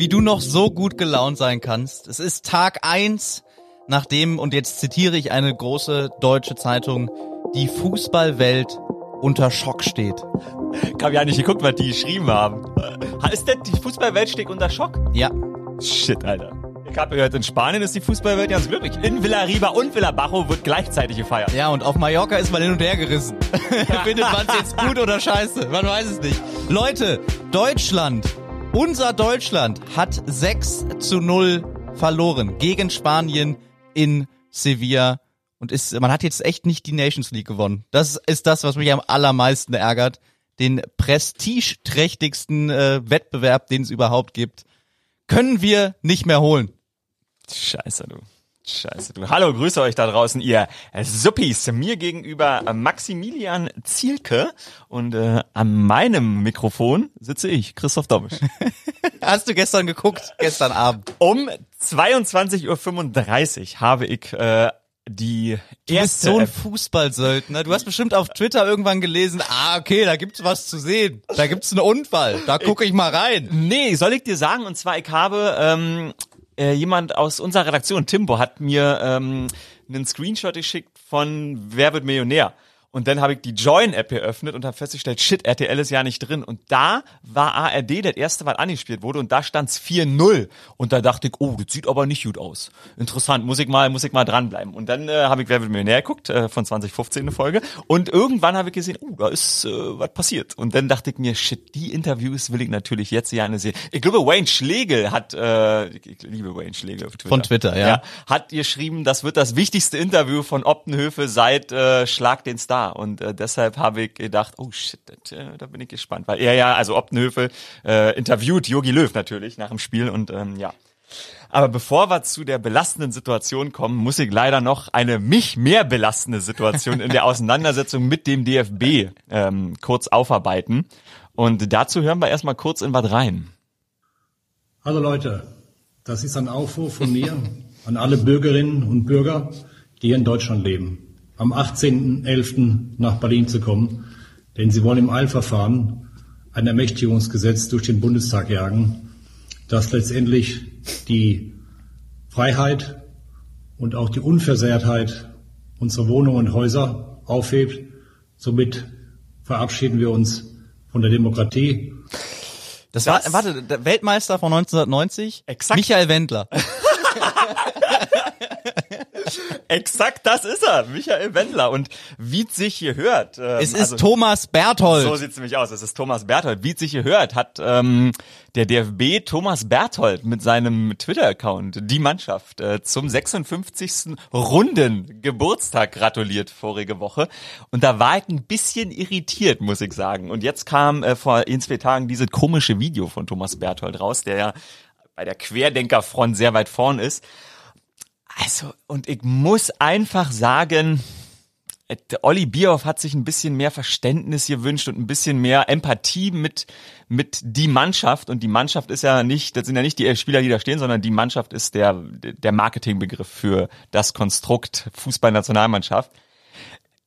wie du noch so gut gelaunt sein kannst. Es ist Tag eins, nachdem, und jetzt zitiere ich eine große deutsche Zeitung, die Fußballwelt unter Schock steht. Ich habe ja nicht geguckt, was die geschrieben haben. Ist denn die Fußballwelt steht unter Schock? Ja. Shit, Alter. Ich habe gehört, in Spanien ist die Fußballwelt ganz glücklich. In Villarriba und Villabajo wird gleichzeitig gefeiert. Ja, und auf Mallorca ist man hin und her gerissen. Findet man es jetzt gut oder scheiße? Man weiß es nicht. Leute, Deutschland, unser Deutschland hat 6 zu 0 verloren gegen Spanien in Sevilla. Und ist, man hat jetzt echt nicht die Nations League gewonnen. Das ist das, was mich am allermeisten ärgert. Den prestigeträchtigsten äh, Wettbewerb, den es überhaupt gibt, können wir nicht mehr holen. Scheiße, du. Scheiße, du. Hallo, grüße euch da draußen, ihr Suppis. Mir gegenüber Maximilian Zielke und äh, an meinem Mikrofon sitze ich, Christoph Domisch. Hast du gestern geguckt? Gestern Abend. Um 22.35 Uhr habe ich äh, die Du bist so ein Fußballsöldner. Du hast bestimmt auf Twitter irgendwann gelesen, ah, okay, da gibt's was zu sehen. Da gibt's einen Unfall. Da gucke ich mal rein. Nee, soll ich dir sagen, und zwar, ich habe ähm, äh, jemand aus unserer Redaktion, Timbo, hat mir ähm, einen Screenshot geschickt von Wer wird Millionär? Und dann habe ich die Join-App geöffnet und habe festgestellt, shit, RTL ist ja nicht drin. Und da war ARD das erste, was angespielt wurde. Und da stand's 4-0. Und da dachte ich, oh, das sieht aber nicht gut aus. Interessant, muss ich mal, muss ich mal dranbleiben. Und dann äh, habe ich Wer wird Millionär geguckt, äh, von 2015 eine Folge. Und irgendwann habe ich gesehen, oh, da ist äh, was passiert. Und dann dachte ich mir, shit, die Interviews will ich natürlich jetzt gerne sehen. Ich glaube, Wayne Schlegel hat, äh, ich liebe Wayne Schlegel auf Twitter. Von Twitter, ja. ja. Hat geschrieben, das wird das wichtigste Interview von Optenhöfe seit äh, Schlag den Star. Und äh, deshalb habe ich gedacht, oh shit, das, äh, da bin ich gespannt. Weil er ja, also Optenhöfe, äh, interviewt Jogi Löw natürlich nach dem Spiel und ähm, ja. Aber bevor wir zu der belastenden Situation kommen, muss ich leider noch eine mich mehr belastende Situation in der Auseinandersetzung mit dem DFB ähm, kurz aufarbeiten. Und dazu hören wir erstmal kurz in was rein. Hallo Leute, das ist ein Aufruf von mir an alle Bürgerinnen und Bürger, die hier in Deutschland leben, am 18.11. nach Berlin zu kommen, denn sie wollen im Eilverfahren ein Ermächtigungsgesetz durch den Bundestag jagen, das letztendlich die Freiheit und auch die Unversehrtheit unserer Wohnungen und Häuser aufhebt. Somit verabschieden wir uns von der Demokratie. Das, war, warte, der Weltmeister von 1990? Exakt. Michael Wendler. Exakt, das ist er, Michael Wendler. Und wie es sich hier hört. Ähm, Es ist Thomas Berthold. So sieht's nämlich aus. Es ist Thomas Berthold. Wie sich hier hört, hat ähm, der DFB Thomas Berthold mit seinem Twitter-Account die Mannschaft äh, zum 56. Runden Geburtstag gratuliert vorige Woche. Und da war ich ein bisschen irritiert, muss ich sagen. Und jetzt kam äh, vor in zwei Tagen dieses komische Video von Thomas Berthold raus, der ja bei der Querdenkerfront sehr weit vorn ist. Also, und ich muss einfach sagen, äh, Olli Bierhoff hat sich ein bisschen mehr Verständnis gewünscht und ein bisschen mehr Empathie mit, mit die Mannschaft. Und die Mannschaft ist ja nicht, das sind ja nicht die Spieler, die da stehen, sondern die Mannschaft ist der, der Marketingbegriff für das Konstrukt Fußballnationalmannschaft.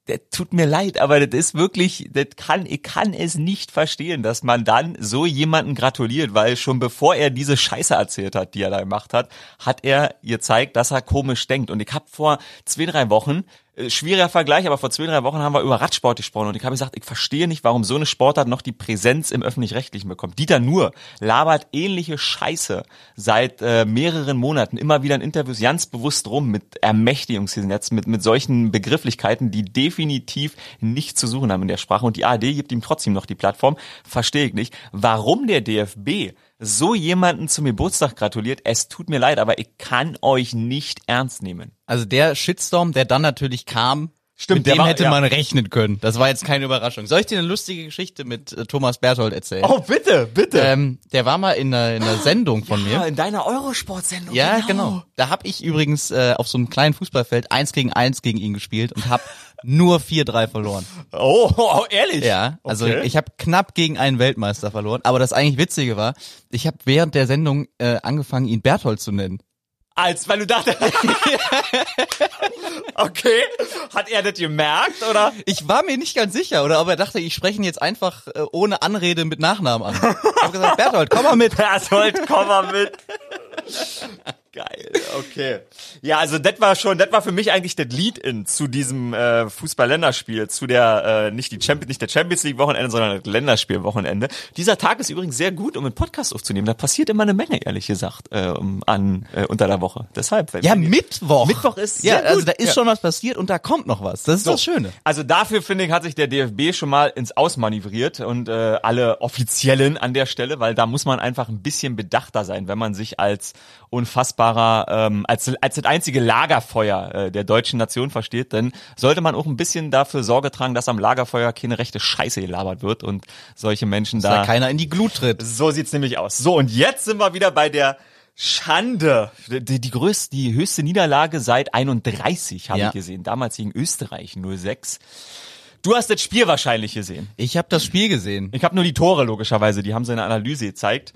Das tut mir leid, aber das ist wirklich, das kann, ich kann es nicht verstehen, dass man dann so jemanden gratuliert, weil schon bevor er diese Scheiße erzählt hat, die er da gemacht hat, hat er gezeigt, dass er komisch denkt. Und ich habe vor zwei, drei Wochen schwieriger Vergleich, aber vor zwei, drei Wochen haben wir über Radsport gesprochen und ich habe gesagt, ich verstehe nicht, warum so eine Sportart noch die Präsenz im Öffentlich-Rechtlichen bekommt. Dieter Nur labert ähnliche Scheiße seit äh, mehreren Monaten immer wieder in Interviews ganz bewusst rum mit Ermächtigungsgesetz, mit, mit solchen Begrifflichkeiten, die definitiv nicht zu suchen haben in der Sprache und die ARD gibt ihm trotzdem noch die Plattform. Verstehe ich nicht, warum der DFB so jemanden zum Geburtstag gratuliert. Es tut mir leid, aber ich kann euch nicht ernst nehmen. Also der Shitstorm, der dann natürlich kam, Stimmt, mit dem war- hätte ja. man rechnen können. Das war jetzt keine Überraschung. Soll ich dir eine lustige Geschichte mit äh, Thomas Berthold erzählen? Oh, bitte, bitte. Ähm, der war mal in einer, in einer Sendung von ja, mir. in deiner Eurosport-Sendung. Ja, genau. Da hab ich übrigens äh, auf so einem kleinen Fußballfeld eins gegen eins gegen ihn gespielt und hab nur 4-3 verloren. Oh, oh, ehrlich? Ja, also Okay. ich habe knapp gegen einen Weltmeister verloren. Aber das eigentlich Witzige war, ich habe während der Sendung äh, angefangen, ihn Berthold zu nennen. Als, weil du dachtest, okay, hat er das gemerkt, oder? Ich war mir nicht ganz sicher, oder ob er dachte, ich spreche ihn jetzt einfach äh, ohne Anrede mit Nachnamen an. Ich habe gesagt, Berthold, komm mal mit. Berthold, komm mal mit. Geil, okay. Ja, also das war schon, das war für mich eigentlich das Lead-in zu diesem äh, Fußball-Länderspiel, zu der äh, nicht die Champions, nicht der Champions League Wochenende, sondern das Länderspiel-Wochenende. Dieser Tag ist übrigens sehr gut, um einen Podcast aufzunehmen. Da passiert immer eine Menge, ehrlich gesagt, äh, an äh, unter der Woche. Deshalb. Ja, Mittwoch. Mittwoch ist Ja, also da ist Ja. schon was passiert und da kommt noch was. Das ist das Schöne. Also dafür, finde ich, hat sich der DFB schon mal ins Ausmanövriert und äh, alle Offiziellen an der Stelle, weil da muss man einfach ein bisschen bedachter sein, wenn man sich als unfassbarer, ähm, als, als das einzige Lagerfeuer äh, der deutschen Nation versteht, dann sollte man auch ein bisschen dafür Sorge tragen, dass am Lagerfeuer keine rechte Scheiße gelabert wird und solche Menschen Da da... keiner in die Glut tritt. So sieht's nämlich aus. So, und jetzt sind wir wieder bei der Schande. Die, die größte, die höchste Niederlage seit 31 habe Ja. ich gesehen. Damals gegen Österreich 06. Du hast das Spiel wahrscheinlich gesehen. Ich habe das Spiel gesehen. Ich habe nur die Tore logischerweise, die haben sie in der Analyse gezeigt.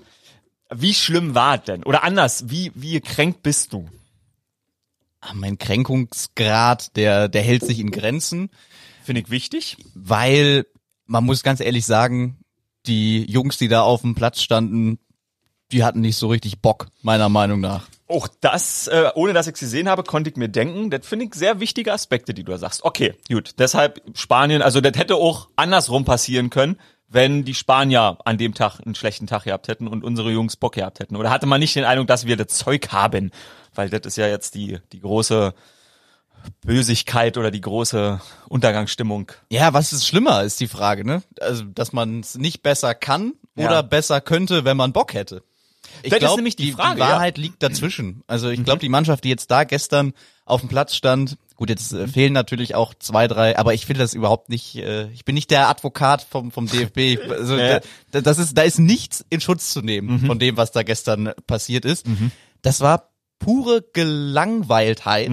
Wie schlimm war es denn? Oder anders, wie, wie gekränkt bist du? Ah, Mein Kränkungsgrad, der, der hält sich in Grenzen, Finde ich wichtig. weil man muss ganz ehrlich sagen, die Jungs, die da auf dem Platz standen, die hatten nicht so richtig Bock, meiner Meinung nach. Auch das, äh, ohne dass ich sie gesehen habe, konnte ich mir denken. Das finde ich sehr wichtige Aspekte, die du da sagst. Okay, gut. Deshalb Spanien, also das hätte auch andersrum passieren können, wenn die Spanier an dem Tag einen schlechten Tag gehabt hätten und unsere Jungs Bock gehabt hätten. Oder hatte man nicht den Eindruck, dass wir das Zeug haben? Weil das ist ja jetzt die, die große Bösigkeit oder die große Untergangsstimmung. Ja, was ist schlimmer, ist die Frage, ne? Also, dass man es nicht besser kann Ja. oder besser könnte, wenn man Bock hätte. Ich Das ist glaub, nämlich die Frage, Die Wahrheit liegt dazwischen. Also ich glaube, die Mannschaft, die jetzt da gestern auf dem Platz stand, gut, jetzt äh, fehlen natürlich auch zwei, drei, aber ich finde das überhaupt nicht, äh, ich bin nicht der Advokat vom, vom DFB. Ich, also Ja. da, das ist, da ist nichts in Schutz zu nehmen von dem, was da gestern passiert ist. Das war pure Gelangweiltheit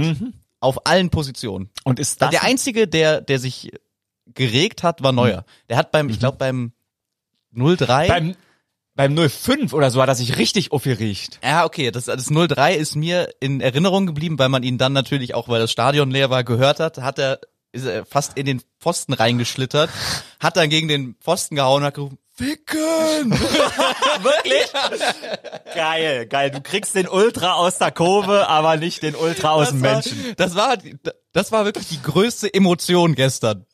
auf allen Positionen. Und ist das Der einzige, der, der sich geregt hat, war Neuer. Der hat beim, ich glaube beim 03. beim, beim 05 oder so hat er sich richtig aufgeregt. ja, okay, das, das 03 ist mir in Erinnerung geblieben, weil man ihn dann natürlich auch, weil das Stadion leer war, gehört hat, hat er, ist er fast in den Pfosten reingeschlittert, hat dann gegen den Pfosten gehauen und hat gerufen, Ficken! Wirklich? geil, geil. Du kriegst den Ultra aus der Kurve, aber nicht den Ultra aus dem war, Menschen. Das war, das war wirklich die größte Emotion gestern.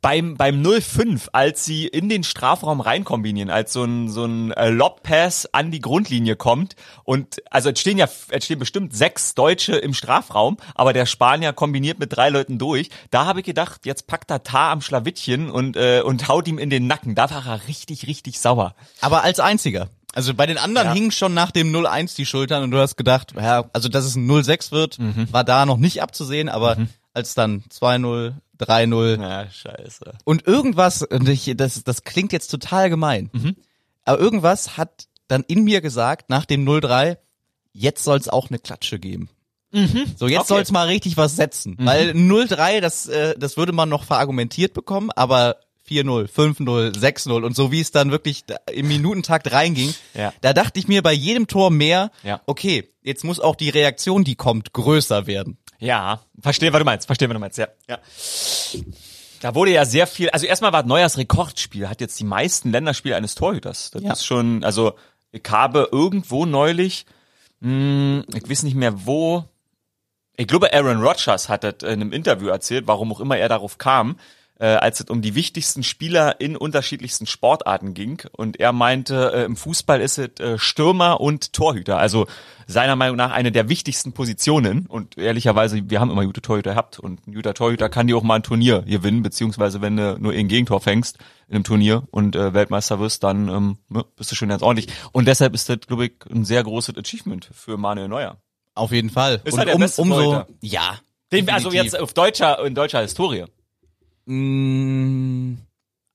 Beim, beim 05, als sie in den Strafraum reinkombinieren, als so ein, so ein äh, Lob-Pass an die Grundlinie kommt und, also es stehen ja, es stehen bestimmt sechs Deutsche im Strafraum, aber der Spanier kombiniert mit drei Leuten durch. Da habe ich gedacht, jetzt packt er Tar am Schlawittchen und, äh, und haut ihm in den Nacken. Da war er richtig, richtig sauer. Aber als einziger. Also bei den anderen Ja. hingen schon nach dem 0-1 die Schultern und du hast gedacht, ja, also dass es ein 0-6 wird, Mhm. war da noch nicht abzusehen, aber als dann 2-0, 3-0 Na, scheiße. und irgendwas, und ich, das, das klingt jetzt total gemein, Mhm. aber irgendwas hat dann in mir gesagt, nach dem 0-3, jetzt soll es auch eine Klatsche geben. So, jetzt Mhm. Okay. Mhm. soll's mal richtig was setzen. Weil 0-3, das, äh, das würde man noch verargumentiert bekommen, aber 4-0, 5-0, 6-0 und so wie es dann wirklich im Minutentakt reinging, Ja. da dachte ich mir bei jedem Tor mehr, Ja. okay, jetzt muss auch die Reaktion, die kommt, größer werden. Ja, verstehe, was du meinst. Verstehe, was du meinst. Ja, ja. Da wurde ja sehr viel, also erstmal war Neuers Rekordspiel, hat jetzt die meisten Länderspiele eines Torhüters. Das Ja. ist schon, also ich habe irgendwo neulich, mh, ich weiß nicht mehr wo, ich glaube Aaron Rodgers hat das in einem Interview erzählt, warum auch immer er darauf kam, äh, als es um die wichtigsten Spieler in unterschiedlichsten Sportarten ging. Und er meinte, äh, im Fußball ist es äh, Stürmer und Torhüter. Also seiner Meinung nach eine der wichtigsten Positionen. Und ehrlicherweise, wir haben immer gute Torhüter gehabt. Und ein guter Torhüter kann dir auch mal ein Turnier gewinnen, beziehungsweise wenn du nur ein Gegentor fängst in einem Turnier und äh, Weltmeister wirst, dann ähm, ne, bist du schon ganz ordentlich. Und deshalb ist das, glaube ich, ein sehr großes Achievement für Manuel Neuer. Auf jeden Fall. Ist und er der um, beste umso, Torhüter? ja. Den, also jetzt auf deutscher, in deutscher Historie. Mm,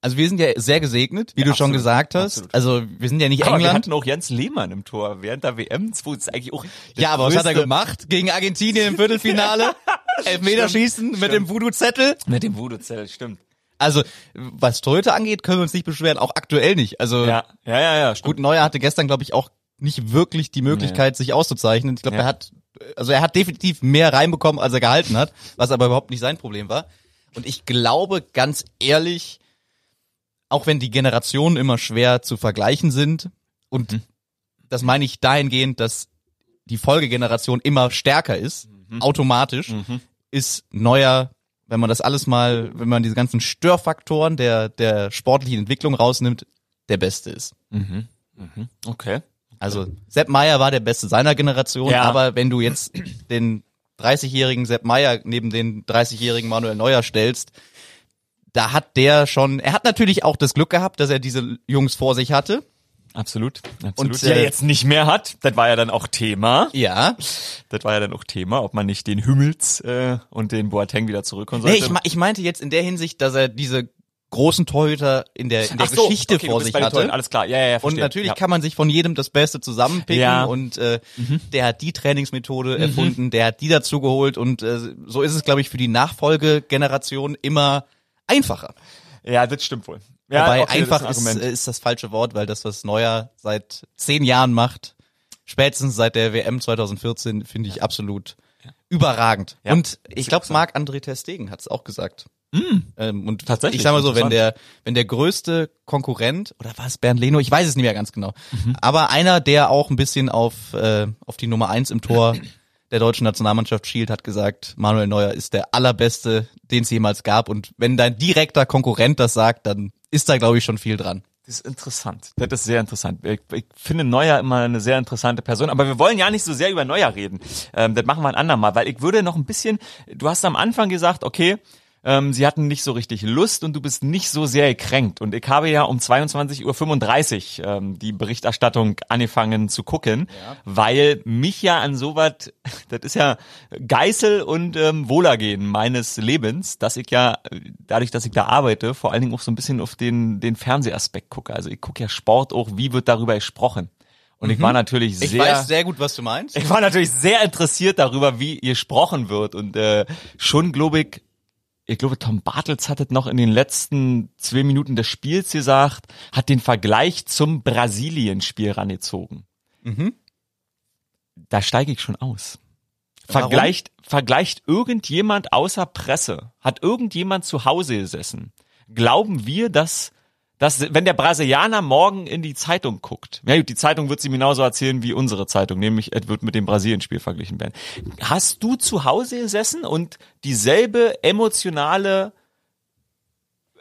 Also wir sind ja sehr gesegnet, wie Ja, du schon absolut, gesagt hast. absolut. Also wir sind ja nicht wir England. hatten auch Jens Lehmann im Tor während der WM. Das ist eigentlich auch Ja, aber was hat er gemacht gegen Argentinien im Viertelfinale? Elfmeterschießen mit dem Voodoo-Zettel. Mit dem Voodoo-Zelt, stimmt. Also was Torhüter angeht, können wir uns nicht beschweren, auch aktuell nicht. Also Ja, ja, ja, ja, stimmt. gut, Neuer hatte gestern, glaube ich, auch nicht wirklich die Möglichkeit, sich auszuzeichnen. Ich glaube, Ja. er hat, also er hat definitiv mehr reinbekommen, als er gehalten hat, was aber überhaupt nicht sein Problem war. Und ich glaube, ganz ehrlich, auch wenn die Generationen immer schwer zu vergleichen sind, und Mhm. das meine ich dahingehend, dass die Folgegeneration immer stärker ist, Mhm. automatisch, ist neuer, wenn man das alles mal, wenn man diese ganzen Störfaktoren der, der sportlichen Entwicklung rausnimmt, der Beste ist. Okay. Also Sepp Meyer war der Beste seiner Generation, Ja. aber wenn du jetzt den 30-jährigen Sepp Meyer neben den 30-jährigen Manuel Neuer stellst, da hat der schon, er hat natürlich auch das Glück gehabt, dass er diese Jungs vor sich hatte. Absolut. Absolut. Und, ja, äh, jetzt nicht mehr hat. Das war ja dann auch Thema. Ja. Das war ja dann auch Thema, ob man nicht den Hümmels äh, und den Boateng wieder zurückholen Nee, sollte. ich, me- ich meinte jetzt in der Hinsicht, dass er diese großen Torhüter in der, in der so, Geschichte okay, vor sich hatte. Toren, Alles klar, ja, ja, ja Und verstehe. natürlich ja. kann man sich von jedem das Beste zusammenpicken Ja. Mhm. und äh, der hat die Trainingsmethode erfunden, der hat die dazu geholt und äh, so ist es, glaube ich, für die Nachfolgegeneration immer einfacher. Ja, das stimmt wohl. Ja, Wobei okay, einfach das ist, ist, äh, ist das falsche Wort, weil das, was Neuer seit zehn Jahren macht, spätestens seit der WM 2014, finde ich absolut überragend. Ja, Und ich glaube. Marc-André Ter Stegen hat es auch gesagt. Ähm, und Mm. Tatsächlich, ich sag mal so, wenn der, wenn der größte Konkurrent, oder war es Bernd Leno, ich weiß es nicht mehr ganz genau, Mhm. aber einer, der auch ein bisschen auf, äh, auf die Nummer eins im Tor der deutschen Nationalmannschaft schielt, hat gesagt, Manuel Neuer ist der allerbeste, den es jemals gab. Und wenn dein direkter Konkurrent das sagt, dann ist da, glaube ich, schon viel dran. Das ist interessant. Das ist sehr interessant. Ich, ich finde Neuer immer eine sehr interessante Person, aber wir wollen ja nicht so sehr über Neuer reden. Ähm, das machen wir ein andermal, weil ich würde noch ein bisschen, du hast am Anfang gesagt, okay, ähm, sie hatten nicht so richtig Lust und du bist nicht so sehr gekränkt. Und ich habe ja um 22.35 Uhr ähm, die Berichterstattung angefangen zu gucken, weil mich ja an sowas, das ist ja Geißel und ähm, Wohlergehen meines Lebens, dass ich ja, dadurch, dass ich da arbeite, vor allen Dingen auch so ein bisschen auf den, den Fernsehaspekt gucke. Also ich gucke ja Sport auch, wie wird darüber gesprochen. Und ich war natürlich Mhm. Ich sehr... weiß sehr gut, was du meinst. Ich war natürlich sehr interessiert darüber, wie gesprochen wird. Und äh, schon, glaube ich, ich glaube, Tom Bartels hat es noch in den letzten zwei Minuten des Spiels gesagt, hat den Vergleich zum Brasilien-Spiel rangezogen. Mhm. Da steige ich schon aus. Warum? Vergleicht, vergleicht irgendjemand außer Presse, hat irgendjemand zu Hause gesessen, glauben wir, dass, dass wenn der Brasilianer morgen in die Zeitung guckt, ja gut, die Zeitung wird sie genauso erzählen wie unsere Zeitung, nämlich es wird mit dem Brasilien-Spiel verglichen werden. Hast du zu Hause gesessen und dieselbe emotionale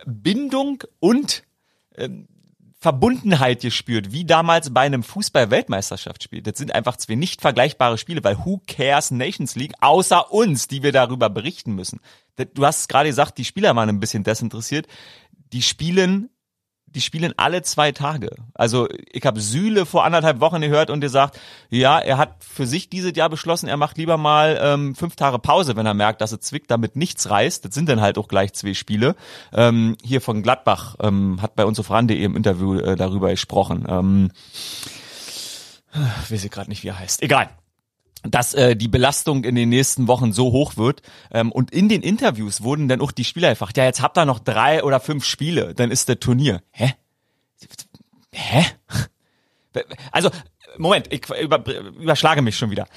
Bindung und ähm, Verbundenheit gespürt, wie damals bei einem Fußball-Weltmeisterschaftsspiel. Das sind einfach zwei nicht vergleichbare Spiele, weil who cares Nations League, außer uns, die wir darüber berichten müssen. Du hast gerade gesagt, die Spieler waren ein bisschen desinteressiert. Die spielen, die spielen alle zwei Tage. Also ich habe Süle vor anderthalb Wochen gehört und gesagt, ja, er hat für sich dieses Jahr beschlossen, er macht lieber mal ähm, fünf Tage Pause, wenn er merkt, dass es zwickt, damit nichts reißt. Das sind dann halt auch gleich zwei Spiele. Ähm, hier von Gladbach ähm, hat bei uns auf Rande im Interview äh, darüber gesprochen. Ähm, weiß ich gerade nicht, wie er heißt. Egal dass äh, die Belastung in den nächsten Wochen so hoch wird. Ähm, und in den Interviews wurden dann auch die Spieler gefragt, ja, jetzt habt ihr noch drei oder fünf Spiele, dann ist der Turnier. Hä? Hä? Also, Moment, ich über, überschlage mich schon wieder.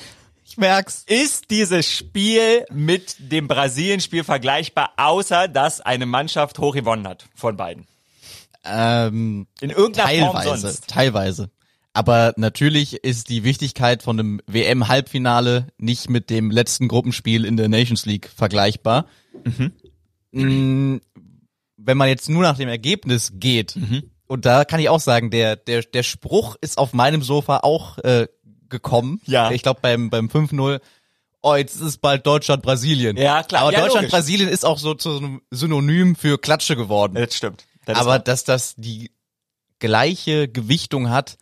Ich merk's. Ist dieses Spiel mit dem Brasilien-Spiel vergleichbar, außer dass eine Mannschaft hoch gewonnen hat von beiden? Ähm, In irgendeiner Form teilweise, sonst. teilweise. Aber natürlich ist die Wichtigkeit von einem WM-Halbfinale nicht mit dem letzten Gruppenspiel in der Nations League vergleichbar. Mm, Wenn man jetzt nur nach dem Ergebnis geht, Mhm. und da kann ich auch sagen, der, der, der Spruch ist auf meinem Sofa auch äh, gekommen. Ja. Ich glaube beim, beim 5-0, oh, jetzt ist es bald Deutschland-Brasilien. Ja, klar. Aber Ja. Deutschland-Brasilien ist auch so zu einem Synonym für Klatsche geworden. Das stimmt. Das Aber dass das die gleiche Gewichtung hat,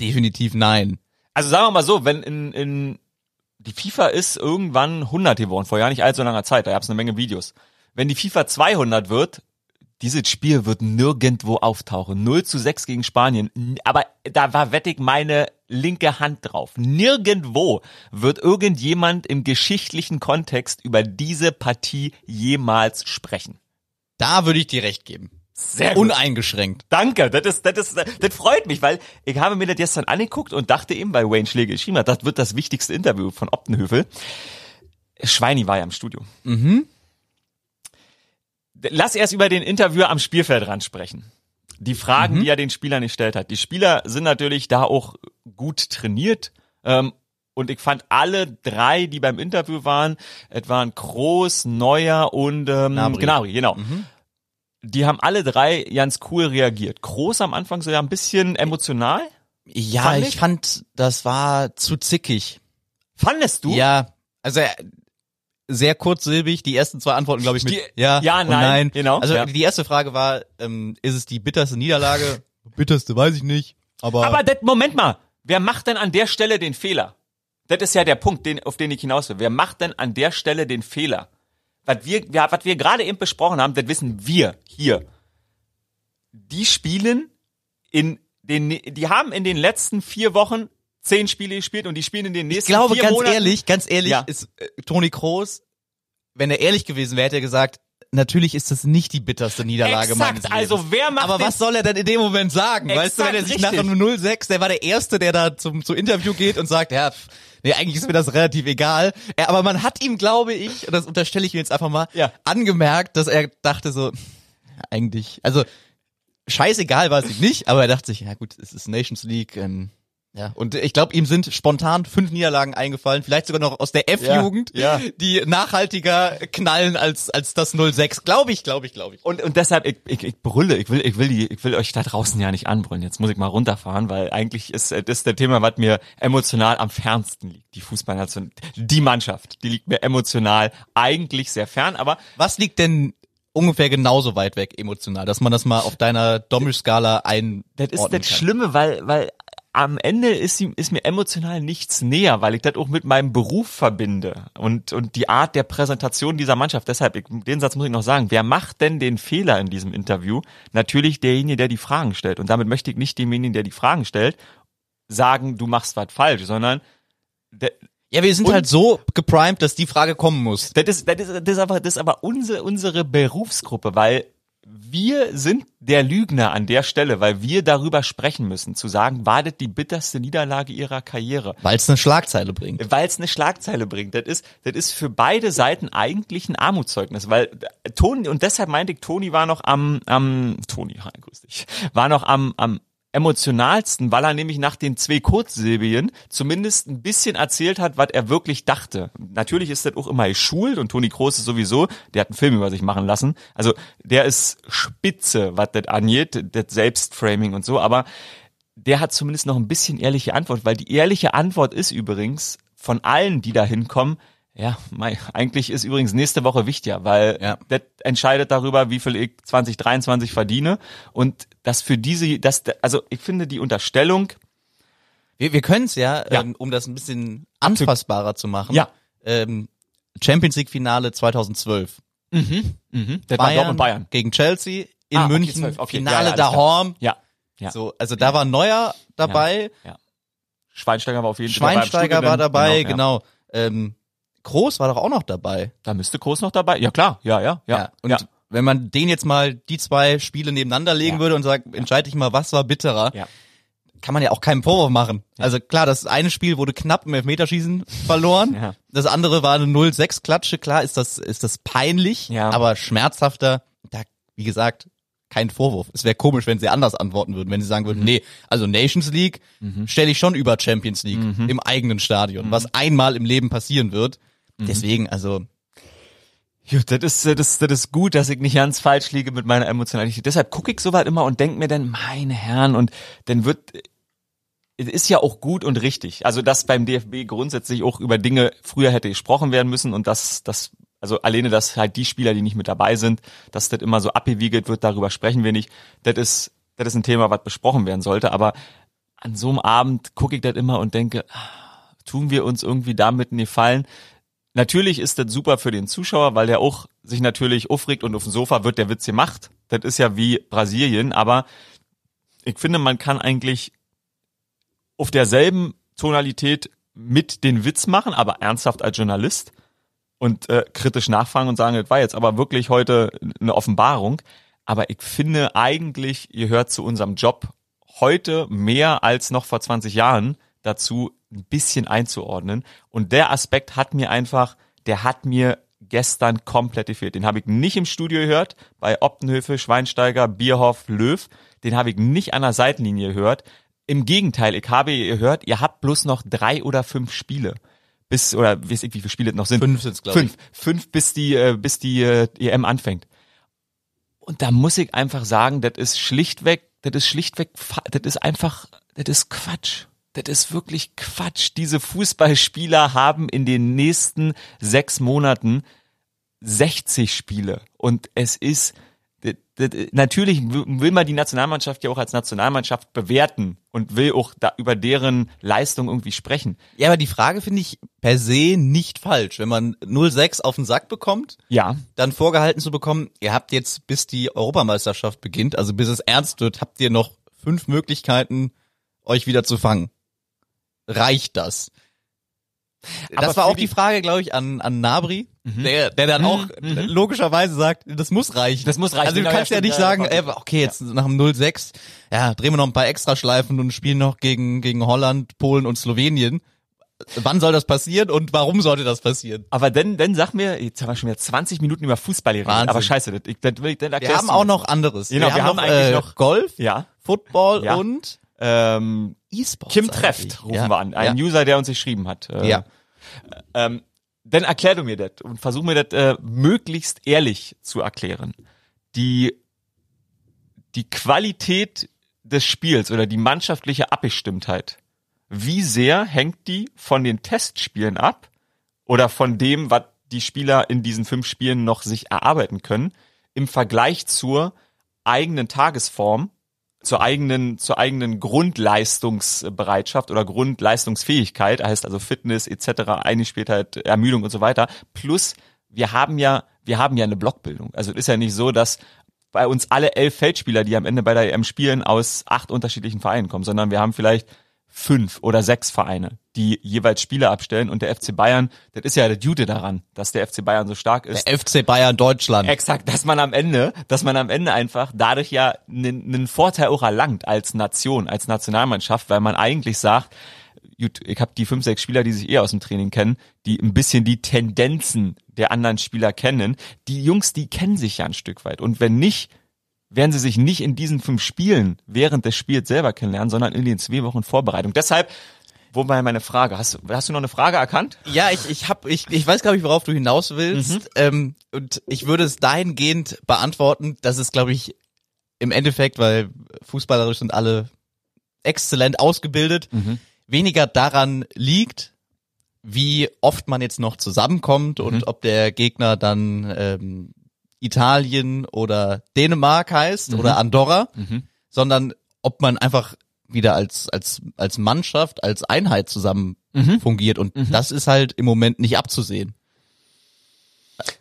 definitiv nein. Also sagen wir mal so, wenn in, in die FIFA ist irgendwann 100 geworden, vor ja nicht allzu langer Zeit, da gab es eine Menge Videos. Wenn die FIFA 200 wird, dieses Spiel wird nirgendwo auftauchen. 0 zu 6 gegen Spanien. Aber da war wettig meine linke Hand drauf. Nirgendwo wird irgendjemand im geschichtlichen Kontext über diese Partie jemals sprechen. Da würde ich dir recht geben. Sehr gut. Uneingeschränkt. Danke, das ist, das ist, das freut mich, weil ich habe mir das gestern angeguckt und dachte eben, weil Wayne Schläger geschrieben hat, das wird das wichtigste Interview von Optenhövel. Schweini war ja im Studio. Mhm. Lass erst über den Interviewer am Spielfeldrand sprechen. Die Fragen, Mhm. die er den Spielern gestellt hat. Die Spieler sind natürlich da auch gut trainiert. Ähm, und ich fand alle drei, die beim Interview waren, es waren Groß, Neuer und ähm, Gnabry. Gnabry, genau. Die haben alle drei ganz cool reagiert. Groß am Anfang so ja ein bisschen emotional. Ja, Fand ich ich? fand, das war zu zickig. Fandest du? Ja, also äh, sehr kurzsilbig. Die ersten zwei Antworten, glaube ich, mit Die- ja, ja, und nein, nein. genau, Also ja. die erste Frage war, ähm, ist es die bitterste Niederlage? bitterste weiß ich nicht. Aber, Aber das, Moment mal, wer macht denn an der Stelle den Fehler? Das ist ja der Punkt, den, auf den ich hinaus will. Wer macht denn an der Stelle den Fehler? Was wir, was wir gerade eben besprochen haben, das wissen wir hier. Die spielen in den, die haben in den letzten vier Wochen zehn Spiele gespielt und die spielen in den ich nächsten glaube, vier ganz Monaten. ehrlich, ganz ehrlich, Ja. ist äh, Toni Kroos, wenn er ehrlich gewesen wäre, hätte er gesagt, natürlich ist das nicht die bitterste Niederlage meines Exakt, Lebens. also wer macht Aber was soll er denn in dem Moment sagen? weißt du, wenn er Exakt, sich nach richtig. einem 06, der war der Erste, der da zum, zum Interview geht und sagt, ja, nee, eigentlich ist mir das relativ egal. Ja, aber man hat ihm, glaube ich, und das unterstelle ich mir jetzt einfach mal, Ja. angemerkt, dass er dachte so, eigentlich, also scheißegal war es ihm nicht, aber er dachte sich, ja gut, es ist Nations League, ähm, ja. Und ich glaube, ihm sind spontan fünf Niederlagen eingefallen, vielleicht sogar noch aus der F-Jugend, Ja, ja. die nachhaltiger knallen als, als das 06. Glaube ich, glaube ich, glaube ich. Und, und deshalb, ich, ich, ich brülle, ich will, ich will die, ich will euch da draußen ja nicht anbrüllen. Jetzt muss ich mal runterfahren, weil eigentlich ist äh, das ist der Thema, was mir emotional am fernsten liegt. Die Fußballnation, die Mannschaft, die liegt mir emotional eigentlich sehr fern, aber Was liegt denn ungefähr genauso weit weg emotional, dass man das mal auf deiner Domisch-Skala ein das ist das Schlimme, weil, weil am Ende ist, ist mir emotional nichts näher, weil ich das auch mit meinem Beruf verbinde und, und die Art der Präsentation dieser Mannschaft. Deshalb, ich, den Satz muss ich noch sagen. Wer macht denn den Fehler in diesem Interview? Natürlich derjenige, der die Fragen stellt. Und damit möchte ich nicht demjenigen, der die Fragen stellt, sagen, du machst was falsch, sondern der, Ja, wir sind Und- halt so geprimed, dass die Frage kommen muss. das ist, das ist, das ist aber, das ist aber unsere, unsere Berufsgruppe, weil wir sind der Lügner an der Stelle, weil wir darüber sprechen müssen, zu sagen, war das die bitterste Niederlage ihrer Karriere? Weil es eine Schlagzeile bringt. Weil es eine Schlagzeile bringt. Das ist, das ist für beide Seiten eigentlich ein Armutszeugnis, weil äh, Toni, und deshalb meinte ich, Toni war noch am, am, Toni, grüß dich, war noch am, am emotionalsten, weil er nämlich nach den zwei Kurzsilbigen zumindest ein bisschen erzählt hat, was er wirklich dachte. Natürlich ist das auch immer geschult und Toni Kroos ist sowieso, der hat einen Film über sich machen lassen. Also der ist spitze, was das angeht, das Selbstframing und so, aber der hat zumindest noch ein bisschen ehrliche Antwort, weil die ehrliche Antwort ist übrigens von allen, die da hinkommen, ja, mei, eigentlich ist übrigens nächste Woche wichtiger, weil Ja. das entscheidet darüber, wie viel ich 2023 verdiene und das für diese, das, also ich finde die Unterstellung, Wir, wir können es ja, Ja. Ähm, um das ein bisschen anfassbarer zu machen. Ja. Ähm, Champions League Finale 2012. mhm, das war Dortmund Bayern. gegen Chelsea in Ah, okay, München. 12, okay, Finale ja, ja, alles daheim. Ja, ja. So, also da war Neuer dabei, Schweinsteiger war auf jeden Fall Schweinsteiger beim war dabei, ja. genau. Ähm, Groß war doch auch noch dabei. Da müsste Groß noch dabei. Ja klar, ja, ja, ja. Und ja. wenn man den jetzt mal die zwei Spiele nebeneinander legen Ja. würde und sagt, entscheide dich mal, was war bitterer, Ja. kann man ja auch keinen Vorwurf machen. Also klar, das eine Spiel wurde knapp im Elfmeterschießen verloren. Ja. Das andere war eine 0-6 Klatsche. Klar ist das, ist das peinlich, Ja. aber schmerzhafter. Da, wie gesagt, kein Vorwurf. Es wäre komisch, wenn sie anders antworten würden, wenn sie sagen Mhm. würden, nee, also Nations League stelle ich schon über Champions League Mhm. im eigenen Stadion, was einmal im Leben passieren wird. Mhm. Deswegen, also, Gut, das ist, das, das ist gut, dass ich nicht ganz falsch liege mit meiner Emotionalität. Deshalb gucke ich soweit immer und denke mir dann, meine Herren, und dann wird, es ist ja auch gut und richtig. Also, dass beim DFB grundsätzlich auch über Dinge früher hätte gesprochen werden müssen und dass, das, also alleine, dass halt die Spieler, die nicht mit dabei sind, dass das immer so abgewiegelt wird, darüber sprechen wir nicht. Das ist, das ist ein Thema, was besprochen werden sollte. Aber an so einem Abend gucke ich das immer und denke, ah, tun wir uns irgendwie damit einen Gefallen? Natürlich ist das super für den Zuschauer, weil der auch sich natürlich aufregt und auf dem Sofa wird der Witz gemacht. Das ist ja wie Brasilien, aber ich finde, man kann eigentlich auf derselben Tonalität mit den Witz machen, aber ernsthaft als Journalist und äh, kritisch nachfragen und sagen, das war jetzt aber wirklich heute eine Offenbarung. aber ich finde eigentlich, ihr hört zu unserem Job heute mehr als noch vor 20 Jahren dazu, ein bisschen einzuordnen. Und der Aspekt hat mir einfach, der hat mir gestern komplett gefehlt. Den habe ich nicht im Studio gehört, bei Optenhöfe, Schweinsteiger, Bierhoff, Löw. Den habe ich nicht an der Seitenlinie gehört. Im Gegenteil, ich habe gehört, ihr habt bloß noch drei oder fünf Spiele. Bis, oder weiß ich, wie viele Spiele noch sind. Fünf sind's, glaub ich. Fünf. Fünf, bis die, äh, bis die äh, EM anfängt. Und da muss ich einfach sagen, das ist schlichtweg, das ist schlichtweg, das ist einfach, das ist Quatsch. Das ist wirklich Quatsch. Diese Fußballspieler haben in den nächsten sechs Monaten 60 Spiele. Und es ist, natürlich will man die Nationalmannschaft ja auch als Nationalmannschaft bewerten und will auch da über deren Leistung irgendwie sprechen. Ja, aber die Frage finde ich per se nicht falsch. Wenn man 06 auf den Sack bekommt, Ja, dann vorgehalten zu bekommen, ihr habt jetzt, bis die Europameisterschaft beginnt, also bis es ernst wird, habt ihr noch fünf Möglichkeiten, euch wieder zu fangen. Reicht das? Aber das war auch die- die Frage, glaube ich, an, an Nabri, der, der dann auch logischerweise sagt, das muss reichen. Das muss reichen, Also du genau, kannst ja, ja, nicht ja, sagen, ja, ey, okay, jetzt nach dem 0-6, ja, drehen wir noch ein paar Extraschleifen und spielen noch gegen, gegen Holland, Polen und Slowenien. Wann soll das passieren und warum sollte das passieren? aber dann, dann sag mir, jetzt haben wir schon wieder 20 Minuten über Fußball geredet, Wahnsinn. aber scheiße, das, das, ich- dann Wir haben auch noch anderes. Genau, wir haben noch, eigentlich äh, noch- Golf, Ja. Football Ja. und Ähm, E-Sports. Kim. Trefft rufen ja. wir an, ein ja. User, der uns geschrieben hat. Äh, Ja. Ähm, dann erklär du mir das und versuch mir das äh, möglichst ehrlich zu erklären. Die, die Qualität des Spiels oder die mannschaftliche Abgestimmtheit, wie sehr hängt die von den Testspielen ab oder von dem, was die Spieler in diesen fünf Spielen noch sich erarbeiten können, im Vergleich zur eigenen Tagesform, zur eigenen, zur eigenen Grundleistungsbereitschaft oder Grundleistungsfähigkeit, heißt also Fitness etc., Eingespieltheit, Ermüdung und so weiter. Plus, wir haben ja, wir haben ja eine Blockbildung. Also es ist ja nicht so, dass bei uns alle elf Feldspieler, die am Ende bei der EM spielen, aus acht unterschiedlichen Vereinen kommen, sondern wir haben vielleicht fünf oder sechs Vereine, die jeweils Spieler abstellen und der FC Bayern, das ist ja der Dude daran, dass der FC Bayern so stark ist. Der FC Bayern Deutschland. Exakt, dass man am Ende, dass man am Ende einfach dadurch ja einen Vorteil auch erlangt als Nation, als Nationalmannschaft, weil man eigentlich sagt, gut, ich habe die fünf, sechs Spieler, die sich eh aus dem Training kennen, die ein bisschen die Tendenzen der anderen Spieler kennen. Die Jungs, die kennen sich ja ein Stück weit. Und wenn nicht, werden sie sich nicht in diesen fünf Spielen während des Spiels selber kennenlernen, sondern in den zwei Wochen Vorbereitung. Deshalb, wo war meine Frage? Hast, du- hast du noch eine Frage erkannt? Ja, ich, ich hab, ich, ich weiß, glaube ich, worauf du hinaus willst. Ähm, und ich würde es dahingehend beantworten, dass es, glaube ich, im Endeffekt, weil fußballerisch sind alle exzellent ausgebildet, weniger daran liegt, wie oft man jetzt noch zusammenkommt und ob der Gegner dann ähm, Italien oder Dänemark heißt oder Andorra, sondern ob man einfach wieder als als als Mannschaft, als Einheit zusammen fungiert. Und das ist halt im Moment nicht abzusehen.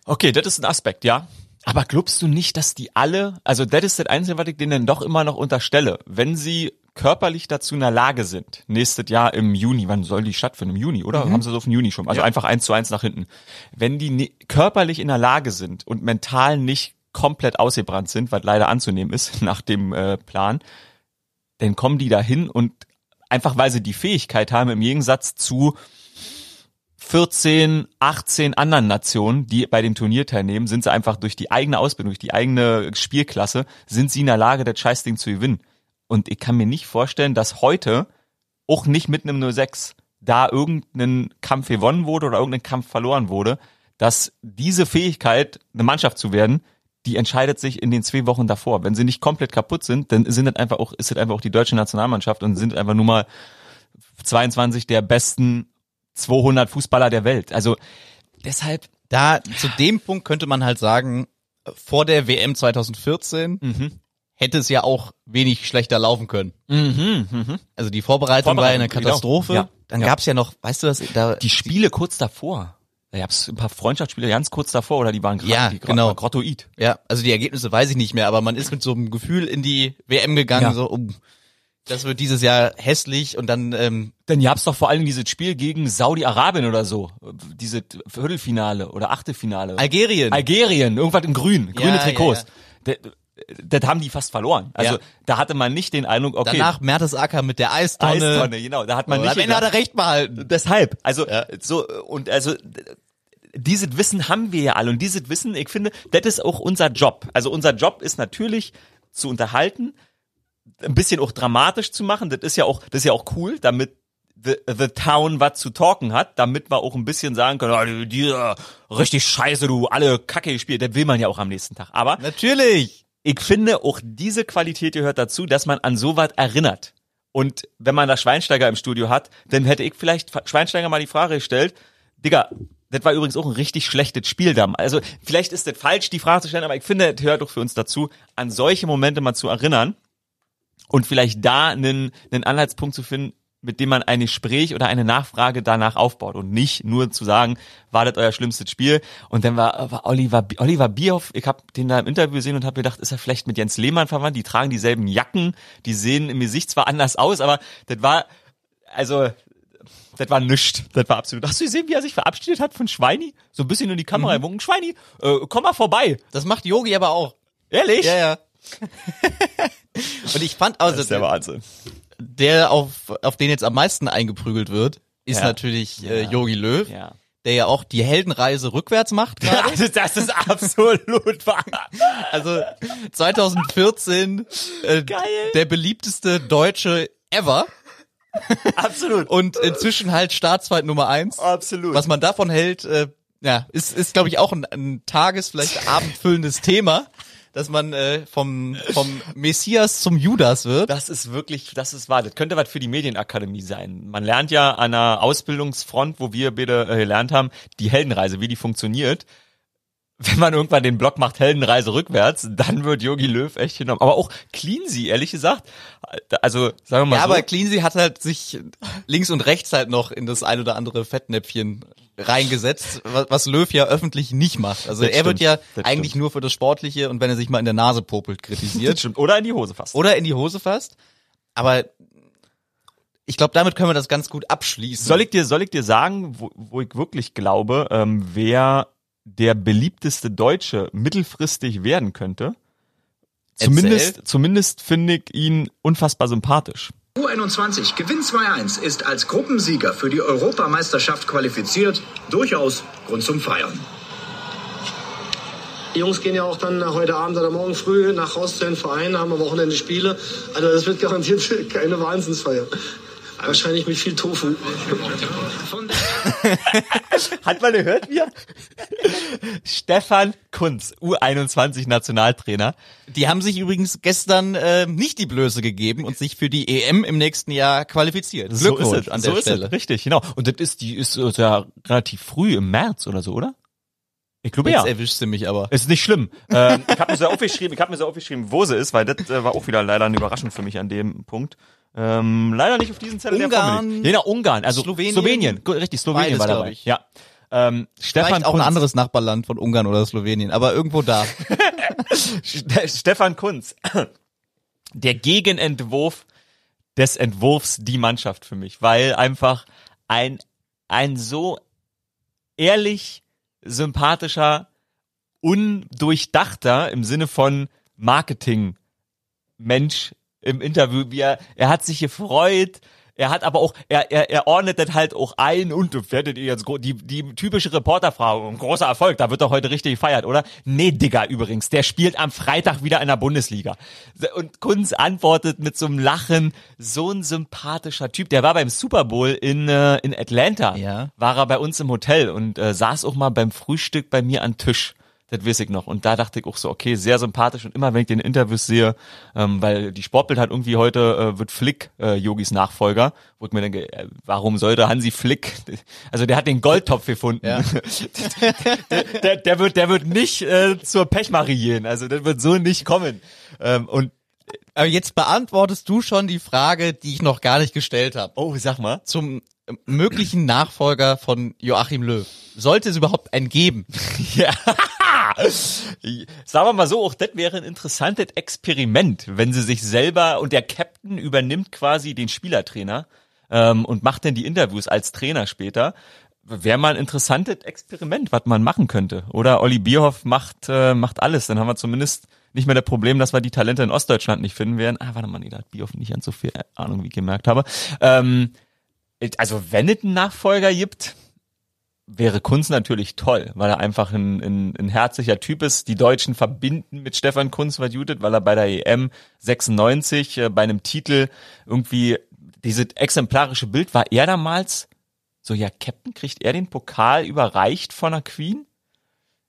Okay, das ist ein Aspekt, ja. Aber glaubst du nicht, dass die alle, also das ist das Einzige, was ich denen doch immer noch unterstelle, wenn sie körperlich dazu in der Lage sind, nächstes Jahr im Juni, wann soll die stattfinden? Im Juni, oder? Haben sie so auf den Juni schon? Also einfach eins zu eins nach hinten. Wenn die ne körperlich in der Lage sind und mental nicht komplett ausgebrannt sind, was leider anzunehmen ist nach dem äh, Plan, dann kommen die dahin und einfach weil sie die Fähigkeit haben, im Gegensatz zu 14, 18 anderen Nationen, die bei dem Turnier teilnehmen, sind sie einfach durch die eigene Ausbildung, durch die eigene Spielklasse, sind sie in der Lage, das Scheißding zu gewinnen. Und ich kann mir nicht vorstellen, dass heute, auch nicht mit einem 06, da irgendein Kampf gewonnen wurde oder irgendein Kampf verloren wurde, dass diese Fähigkeit, eine Mannschaft zu werden, die entscheidet sich in den zwei Wochen davor. Wenn sie nicht komplett kaputt sind, dann sind das einfach auch, ist das einfach auch die deutsche Nationalmannschaft und sind einfach nur mal 22 der besten 200 Fußballer der Welt. Also deshalb, Da zu dem Punkt könnte man halt sagen, vor der WM 2014 hätte es ja auch wenig schlechter laufen können. Also die Vorbereitung, war ja eine Vorbereitung, genau. Katastrophe. Ja. Dann Ja. gab's ja noch, weißt du was, da die Spiele kurz davor. Da gab's ein paar Freundschaftsspiele ganz kurz davor oder die waren grad- Ja, die genau. grottoid. Ja, also die Ergebnisse weiß ich nicht mehr, aber man ist mit so einem Gefühl in die WM gegangen, Ja. so, um, das wird dieses Jahr hässlich und dann, ähm, Denn ihr habt's doch vor allem dieses Spiel gegen Saudi-Arabien oder so. Diese Viertelfinale oder Achtelfinale. Algerien. Algerien, irgendwas in grün, grüne Ja, Trikots. ja, das haben die fast verloren. Also Ja. da hatte man nicht den Eindruck, okay, Danach Mertesacker mit der Eistonne. Eistonne, genau, da hat man Und nicht am Ende hat er recht behalten. Deshalb, also Ja. so und also dieses Wissen haben wir ja alle und dieses Wissen, ich finde, das ist auch unser Job. Also unser Job ist natürlich zu unterhalten, ein bisschen auch dramatisch zu machen. Das ist ja auch, das ist ja auch cool, damit the, the town was zu talken hat, damit wir auch ein bisschen sagen können, oh, die, die, äh, richtig scheiße, du alle Kacke gespielt, das will man ja auch am nächsten Tag. Aber Natürlich. Ich finde, auch diese Qualität gehört dazu, dass man an sowas erinnert. Und wenn man da Schweinsteiger im Studio hat, dann hätte ich vielleicht Schweinsteiger mal die Frage gestellt, Digga, das war übrigens auch ein richtig schlechtes Spiel da. Also vielleicht ist das falsch, die Frage zu stellen, aber ich finde, das gehört doch für uns dazu, an solche Momente mal zu erinnern und vielleicht da einen, einen Anhaltspunkt zu finden, mit dem man ein Gespräch oder eine Nachfrage danach aufbaut und nicht nur zu sagen, war das euer schlimmstes Spiel? Und dann war, war Oliver, Oliver Bierhoff, ich habe den da im Interview gesehen und habe gedacht, ist er vielleicht mit Jens Lehmann verwandt? Die tragen dieselben Jacken, die sehen im Gesicht zwar anders aus, aber das war, also, das war nischt. Das war absolut. Hast du gesehen, wie er sich verabschiedet hat von Schweini? So ein bisschen in die Kamera Mhm. gewunken. Schweini, äh, komm mal vorbei. Das macht Yogi aber auch. Ehrlich? Ja, ja. Und ich fand also, Das ist der Wahnsinn. Der auf, auf den jetzt am meisten eingeprügelt wird, ist Ja. natürlich äh, Yogi Löw, Ja. der ja auch die Heldenreise rückwärts macht gerade. Das, ist absolut wahr. Also 2014 äh, der beliebteste Deutsche ever Absolut. und inzwischen halt Staatsfeind Nummer eins. Absolut. Was man davon hält, äh, ja, ist, ist glaube ich auch ein, ein tages-, vielleicht abendfüllendes Thema, dass man äh, vom, vom Messias zum Judas wird. Das ist wirklich, das ist wahr. Das könnte was für die Medienakademie sein. Man lernt ja an einer Ausbildungsfront, wo wir beide äh, gelernt haben, die Heldenreise, wie die funktioniert. Wenn man irgendwann den Block macht, Heldenreise rückwärts, dann wird Yogi Löw echt genommen. Aber auch Cleansy, ehrlich gesagt. Also, sagen wir mal Ja, so. aber Cleansy hat halt sich links und rechts halt noch in das ein oder andere Fettnäpfchen reingesetzt, wa- was Löw ja öffentlich nicht macht. Also Das er wird stimmt, ja das eigentlich stimmt. nur für das Sportliche und wenn er sich mal in der Nase popelt kritisiert. Oder in die Hose fast. oder in die Hose fasst. Aber ich glaube, damit können wir das ganz gut abschließen. Soll ich dir, soll ich dir sagen, wo, wo ich wirklich glaube, ähm, wer der beliebteste Deutsche mittelfristig werden könnte? Zumindest, zumindest finde ich ihn unfassbar sympathisch. U21 Gewinn 2-1 ist als Gruppensieger für die Europameisterschaft qualifiziert. Durchaus Grund zum Feiern. Die Jungs gehen ja auch dann heute Abend oder morgen früh nach Haus zu den Vereinen, haben am Wochenende Spiele. Also das wird garantiert keine Wahnsinnsfeier. Wahrscheinlich mit viel Tofu. Von Hat man gehört, wir? Stefan Kunz, U21 Nationaltrainer. Die haben sich übrigens gestern äh, nicht die Blöße gegeben und sich für die EM im nächsten Jahr qualifiziert. Glückwunsch so ist es, an so der ist Stelle. Es, richtig, genau. Und das ist, die ist äh, ja relativ früh im März oder so, oder? Ich glaube Jetzt ja. erwischt sie mich aber. Ist nicht schlimm. ähm, ich habe mir so aufgeschrieben, ich habe mir so aufgeschrieben, wo sie ist, weil das äh, war auch wieder leider eine Überraschung für mich an dem Punkt. Ähm, leider nicht auf diesen Zettel der Ungarn. Formel. Genau, Ungarn, also Slowenien. Slowenien, richtig, Slowenien Beides, war dabei. ich. Ja. Ähm, Stefan Vielleicht auch ein Kunz. anderes Nachbarland von Ungarn oder Slowenien, aber irgendwo da. Ste- Stefan Kunz. Der Gegenentwurf des Entwurfs die Mannschaft für mich, weil einfach ein, ein so ehrlich sympathischer, undurchdachter im Sinne von Marketing Mensch im Interview, wie er, er hat sich gefreut, er hat aber auch, er, er, er ordnet das halt auch ein und werdet ihr jetzt die, die typische Reporterfrage, ein großer Erfolg, da wird doch heute richtig gefeiert, oder? Nee, Digga, übrigens, der spielt am Freitag wieder in der Bundesliga. Und Kunz antwortet mit so einem Lachen, so ein sympathischer Typ, der war beim Super Bowl in, äh, in Atlanta, Ja. war er bei uns im Hotel und äh, saß auch mal beim Frühstück bei mir an Tisch. Das weiß ich noch. Und da dachte ich auch so, okay, sehr sympathisch. Und immer wenn ich den in Interviews sehe, ähm, weil die Sportbild hat irgendwie heute, äh, wird Flick äh, Yogis Nachfolger, wo ich mir denke, äh, warum sollte Hansi Flick, also der hat den Goldtopf gefunden. Ja. der, der, der wird, der wird nicht äh, zur Pechmarie gehen. Also der wird so nicht kommen. Ähm, und, Aber jetzt beantwortest du schon die Frage, die ich noch gar nicht gestellt habe. oh, sag mal. Zum äh, möglichen Nachfolger von Joachim Löw. Sollte es überhaupt einen geben? Ja. Sagen wir mal so, auch das wäre ein interessantes Experiment, wenn sie sich selber und der Captain übernimmt quasi den Spielertrainer ähm, und macht dann die Interviews als Trainer später. Wäre mal ein interessantes Experiment, was man machen könnte. Oder Olli Bierhoff macht, äh, macht alles. Dann haben wir zumindest nicht mehr das Problem, dass wir die Talente in Ostdeutschland nicht finden werden. Ah, warte mal, nee, da hat Bioff nicht an so viel Ahnung, wie ich gemerkt habe. Ähm, also wenn es einen Nachfolger gibt, wäre Kunz natürlich toll, weil er einfach ein, ein, ein herzlicher Typ ist. Die Deutschen verbinden mit Stefan Kunz, was Judith, weil er bei der EM 96 äh, bei einem Titel irgendwie dieses exemplarische Bild war er damals so, ja, Captain, kriegt er den Pokal überreicht von der Queen?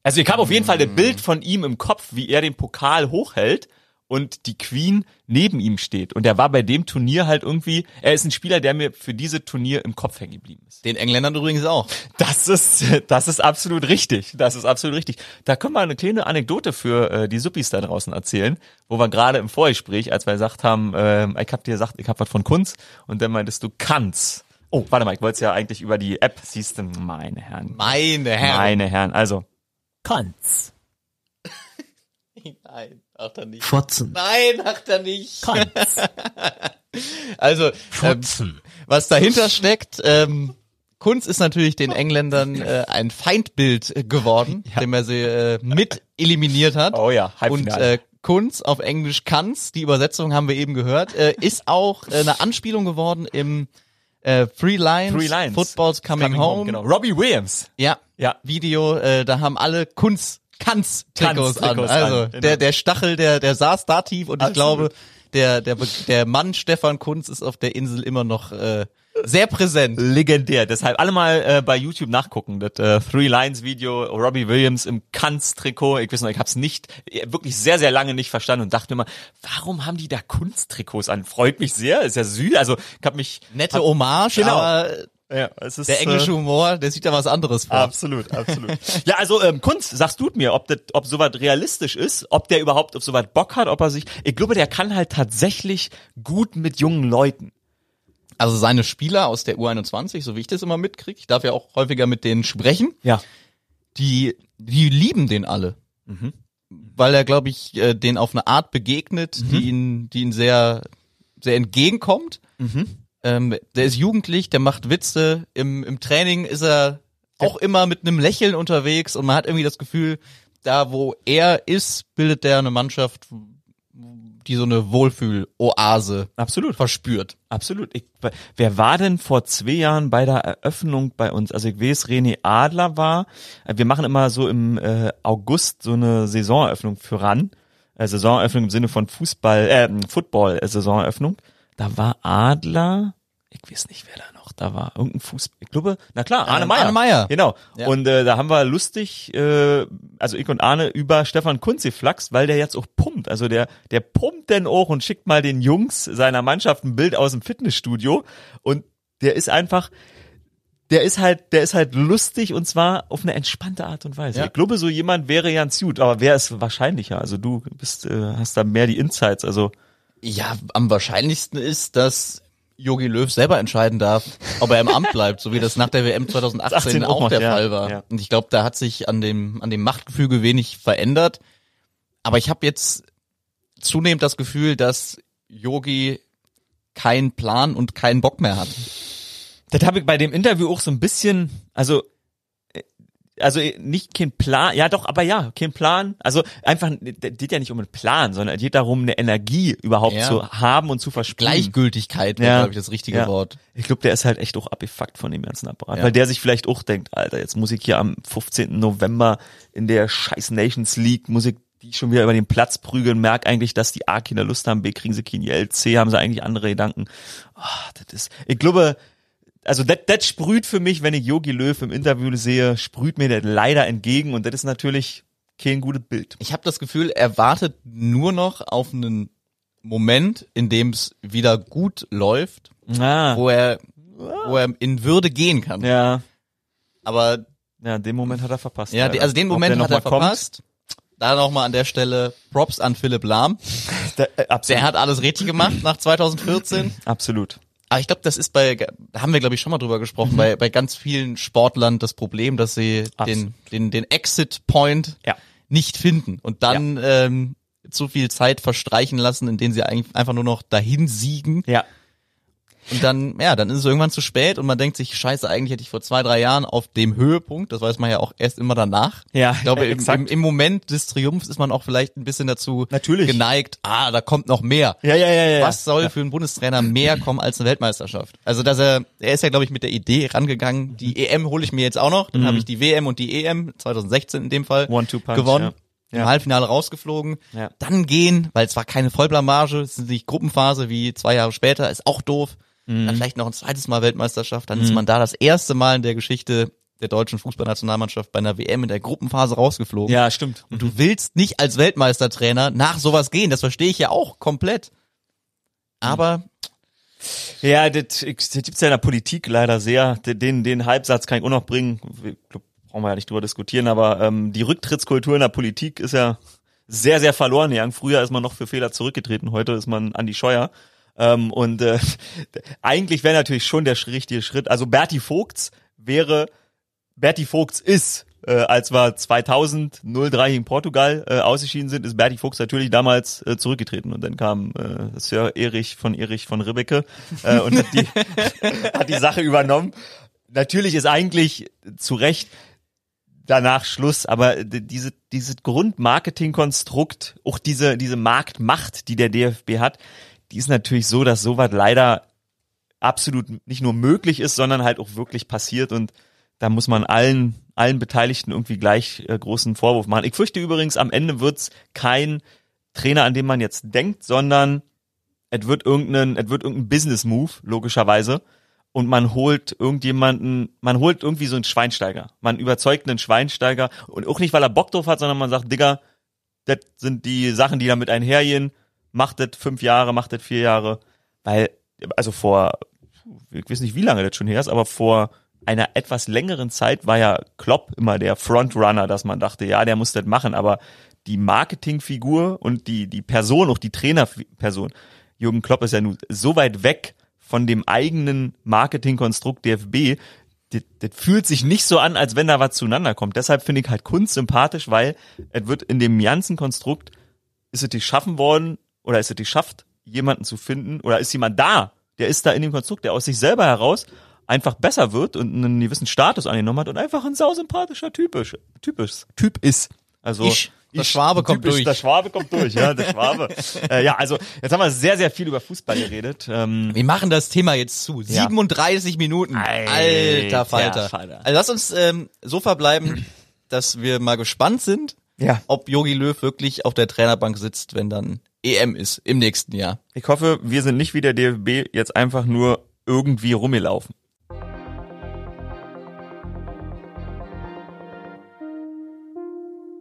Also ich habe auf jeden Fall das Bild von ihm im Kopf, wie er den Pokal hochhält und die Queen neben ihm steht. Und er war bei dem Turnier halt irgendwie, er ist ein Spieler, der mir für diese Turnier im Kopf hängen geblieben ist. Den Engländern übrigens auch. Das ist, das ist absolut richtig. Das ist absolut richtig. Da können wir eine kleine Anekdote für äh, die Suppis da draußen erzählen, wo wir gerade im Vorgespräch, als wir gesagt haben, äh, ich hab dir gesagt, ich hab was von Kunst und dann meintest du kannst. Oh, warte mal, ich wollte es ja eigentlich über die App, siehst du, meine Herren. Meine Herren. Meine Herren, also. Kann's. Nein, macht er nicht. Fotzen. Nein, macht er nicht. Kann's. Also, ähm, Fotzen. was dahinter steckt, ähm, Kunz ist natürlich den Engländern äh, ein Feindbild geworden, dem er sie äh, mit eliminiert hat. Oh ja, Und Halbfinale. äh, Kunz auf Englisch kann's, die Übersetzung haben wir eben gehört, äh, ist auch äh, eine Anspielung geworden im äh, Three Lions, Three Lions. Football's Coming, Home. Genau. Robbie Williams. Ja, Ja. Video, äh, da haben alle Kunz, Kanz Trikots an. Kanz-Trikots Also an, genau. der der Stachel, der der saß da tief und ich Absolut. glaube, der der der Mann Stefan Kunz ist auf der Insel immer noch äh, sehr präsent. Legendär. Deshalb alle mal äh, bei YouTube nachgucken. Das äh, Three Lines Video, Robbie Williams im Kanz-Trikot. Ich weiß noch, ich habe es nicht, äh, wirklich sehr, sehr lange nicht verstanden und dachte mir immer, warum haben die da Kunsttrikots an? Freut mich sehr, ist ja süß. Also ich habe mich... Nette Hommage, Genau. aber Ja, es ist, der englische Äh, Humor, der sieht da was anderes vor. Absolut, absolut. ja, also ähm, Kunst, sagst du mir, ob das, ob sowas realistisch ist, ob der überhaupt auf sowas Bock hat, ob er sich. Ich glaube, der kann halt tatsächlich gut mit jungen Leuten. Also seine Spieler aus der U21, so wie ich das immer mitkriege, ich darf ja auch häufiger mit denen sprechen, Ja. die, die lieben den alle. Weil er, glaube ich, äh, den auf eine Art begegnet, die ihn, die ihn sehr, sehr entgegenkommt. Ähm, der ist jugendlich, der macht Witze. Im, Im Training ist er auch immer mit einem Lächeln unterwegs und man hat irgendwie das Gefühl, da wo er ist, bildet der eine Mannschaft, die so eine Wohlfühl-Oase Absolut. verspürt. Absolut. Ich, wer war denn vor zwei Jahren bei der Eröffnung bei uns? Also ich weiß, René Adler war. Äh, Wir machen immer so im äh, August so eine Saisoneröffnung für RAN. Äh, Saisoneröffnung im Sinne von Fußball, äh, Football-Saisoneröffnung. Da war Adler, ich weiß nicht, wer da noch da war. Irgendein Fußball, ich glaube, na klar, Arne Meyer. Arne Meyer. Genau. Ja. Und äh, da haben wir lustig, äh, also ich und Arne, über Stefan Kunz geflaxt, weil der jetzt auch pumpt. Also der, der pumpt denn auch und schickt mal den Jungs seiner Mannschaft ein Bild aus dem Fitnessstudio. Und der ist einfach, der ist halt, der ist halt lustig und zwar auf eine entspannte Art und Weise. Ja. Ich glaube, so jemand wäre ganz gut, aber wer ist wahrscheinlicher? Also du bist, äh, hast da mehr die Insights, also Ja, am wahrscheinlichsten ist, dass Jogi Löw selber entscheiden darf, ob er im Amt bleibt, so wie das nach der WM 2018 18 auch, auch der ja, Fall war. ja. Und ich glaube, da hat sich an dem an dem Machtgefüge wenig verändert. Aber ich habe jetzt zunehmend das Gefühl, dass Yogi keinen Plan und keinen Bock mehr hat. Das habe ich bei dem Interview auch so ein bisschen, also also äh, nicht kein Plan, ja doch, aber ja, kein Plan. Also einfach, geht ja nicht um einen Plan, sondern es geht darum, eine Energie überhaupt Ja. zu haben und zu versprühen. Gleichgültigkeit wäre, Ja. glaube ich, das richtige Ja. Wort. Ich glaube, der ist halt echt auch abgefuckt von dem ganzen Apparat, Ja. weil der sich vielleicht auch denkt, Alter, jetzt muss ich hier am 15. November in der scheiß Nations League, muss ich die schon wieder über den Platz prügeln, merk eigentlich, dass die A keine Lust haben, B kriegen sie kein Geld, C haben sie eigentlich andere Gedanken. Ah, das ist, ich glaube, also das sprüht für mich, wenn ich Yogi Löw im Interview sehe, sprüht mir das leider entgegen und das ist natürlich kein gutes Bild. Ich habe das Gefühl, er wartet nur noch auf einen Moment, in dem es wieder gut läuft, Ah, wo er wo er in Würde gehen kann. ja, Aber ja, den Moment hat er verpasst. ja, also den Moment hat er kommt, verpasst. Da nochmal an der Stelle Props an Philipp Lahm. Der, äh. Der hat alles richtig gemacht nach 2014. absolut. Aber ich glaube, das ist bei, da haben wir glaube ich schon mal drüber gesprochen, bei, bei ganz vielen Sportlern das Problem, dass sie den, Absolut. den, den Exit Point Ja. nicht finden und dann ähm, zu viel Zeit verstreichen lassen, in denen sie eigentlich einfach nur noch dahin siegen. Ja. Und dann, ja, dann ist es irgendwann zu spät und man denkt sich, scheiße, eigentlich hätte ich vor zwei, drei Jahren auf dem Höhepunkt, das weiß man ja auch erst immer danach. Ja, ich glaube, äh, im, im, im Moment des Triumphs ist man auch vielleicht ein bisschen dazu Natürlich. geneigt, ah, da kommt noch mehr. Ja, ja, ja, ja. Was soll für einen Bundestrainer mehr kommen als eine Weltmeisterschaft? Also, dass er, er ist ja, glaube ich, mit der Idee rangegangen, die EM hole ich mir jetzt auch noch, dann habe ich die WM und die EM, 2016 in dem Fall, Mhm. Gewonnen. ja. Im Ja. Halbfinale rausgeflogen, Ja. dann gehen, weil es war keine Vollblamage, es ist nicht Gruppenphase wie zwei Jahre später, ist auch doof. Mhm. Dann vielleicht noch ein zweites Mal Weltmeisterschaft, dann ist man da das erste Mal in der Geschichte der deutschen Fußballnationalmannschaft bei einer WM in der Gruppenphase rausgeflogen. Ja, stimmt. Und du willst nicht als Weltmeistertrainer nach sowas gehen, das verstehe ich ja auch komplett. Aber Ja, das, das gibt's ja in der Politik leider sehr. Den, den Halbsatz kann ich auch noch bringen. Brauchen wir ja nicht drüber diskutieren, aber ähm, die Rücktrittskultur in der Politik ist ja sehr, sehr verloren gegangen. Früher ist man noch für Fehler zurückgetreten, heute ist man an die Scheuer. Ähm, und äh, eigentlich wäre natürlich schon der richtige Schritt. Also Berti Vogts wäre, Berti Vogts ist, äh, als wir 2000 03 gegen Portugal äh, ausgeschieden sind, ist Berti Vogts natürlich damals äh, zurückgetreten. Und dann kam äh, Sir Erich von Erich von Ribbecke äh, und hat die, hat die Sache übernommen. Natürlich ist eigentlich zu Recht danach Schluss, aber diese, dieses Grundmarketingkonstrukt, auch diese, diese Marktmacht, die der DFB hat, die ist natürlich so, dass sowas leider absolut nicht nur möglich ist, sondern halt auch wirklich passiert und da muss man allen, allen Beteiligten irgendwie gleich äh, großen Vorwurf machen. Ich fürchte übrigens, am Ende wird's kein Trainer, an den man jetzt denkt, sondern es wird irgendein, es wird irgendein Business Move, logischerweise. Und man holt irgendjemanden, man holt irgendwie so einen Schweinsteiger. Man überzeugt einen Schweinsteiger und auch nicht, weil er Bock drauf hat, sondern man sagt, Digga, das sind die Sachen, die damit einhergehen. Macht das fünf Jahre, macht das vier Jahre. Weil, also vor, ich weiß nicht, wie lange das schon her ist, aber vor einer etwas längeren Zeit war ja Klopp immer der Frontrunner, dass man dachte, ja, der muss das machen, aber die Marketingfigur und die, die Person, auch die Trainerperson, Jürgen Klopp ist ja nun so weit weg von dem eigenen Marketingkonstrukt DFB, das, das fühlt sich nicht so an, als wenn da was zueinander kommt. Deshalb finde ich halt Kunst sympathisch, weil es wird in dem ganzen Konstrukt, ist es die schaffen worden oder ist es die schafft, jemanden zu finden oder ist jemand da, der ist da in dem Konstrukt, der aus sich selber heraus einfach besser wird und einen gewissen Status angenommen hat und einfach ein sausympathischer typisch, typisch, Typ ist. Also Ich. Der Schwabe kommt typisch, durch. Der Schwabe kommt durch, ja, der Schwabe. äh, ja, also jetzt haben wir sehr, sehr viel über Fußball geredet. Ähm, wir machen das Thema jetzt zu. Ja. 37 Minuten. Alter Alter Falter. Falter. Also lass uns ähm, so verbleiben, dass wir mal gespannt sind, Ja. ob Yogi Löw wirklich auf der Trainerbank sitzt, wenn dann EM ist im nächsten Jahr. ich hoffe, wir sind nicht wie der DFB jetzt einfach nur irgendwie rumgelaufen.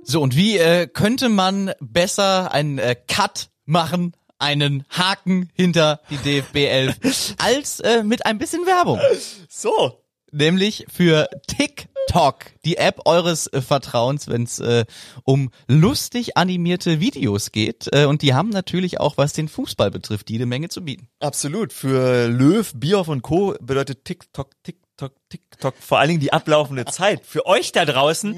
So, und wie äh, könnte man besser einen äh, Cut machen, einen Haken hinter die DFB 11, als äh, mit ein bisschen Werbung? So. Nämlich für TikTok, die App eures äh, Vertrauens, wenn es äh, um lustig animierte Videos geht. Äh, und die haben natürlich auch, was den Fußball betrifft, jede Menge zu bieten. Absolut. Für Löw, Bierhoff und Co. bedeutet TikTok, TikTok, TikTok vor allen Dingen die ablaufende Zeit. Für euch da draußen,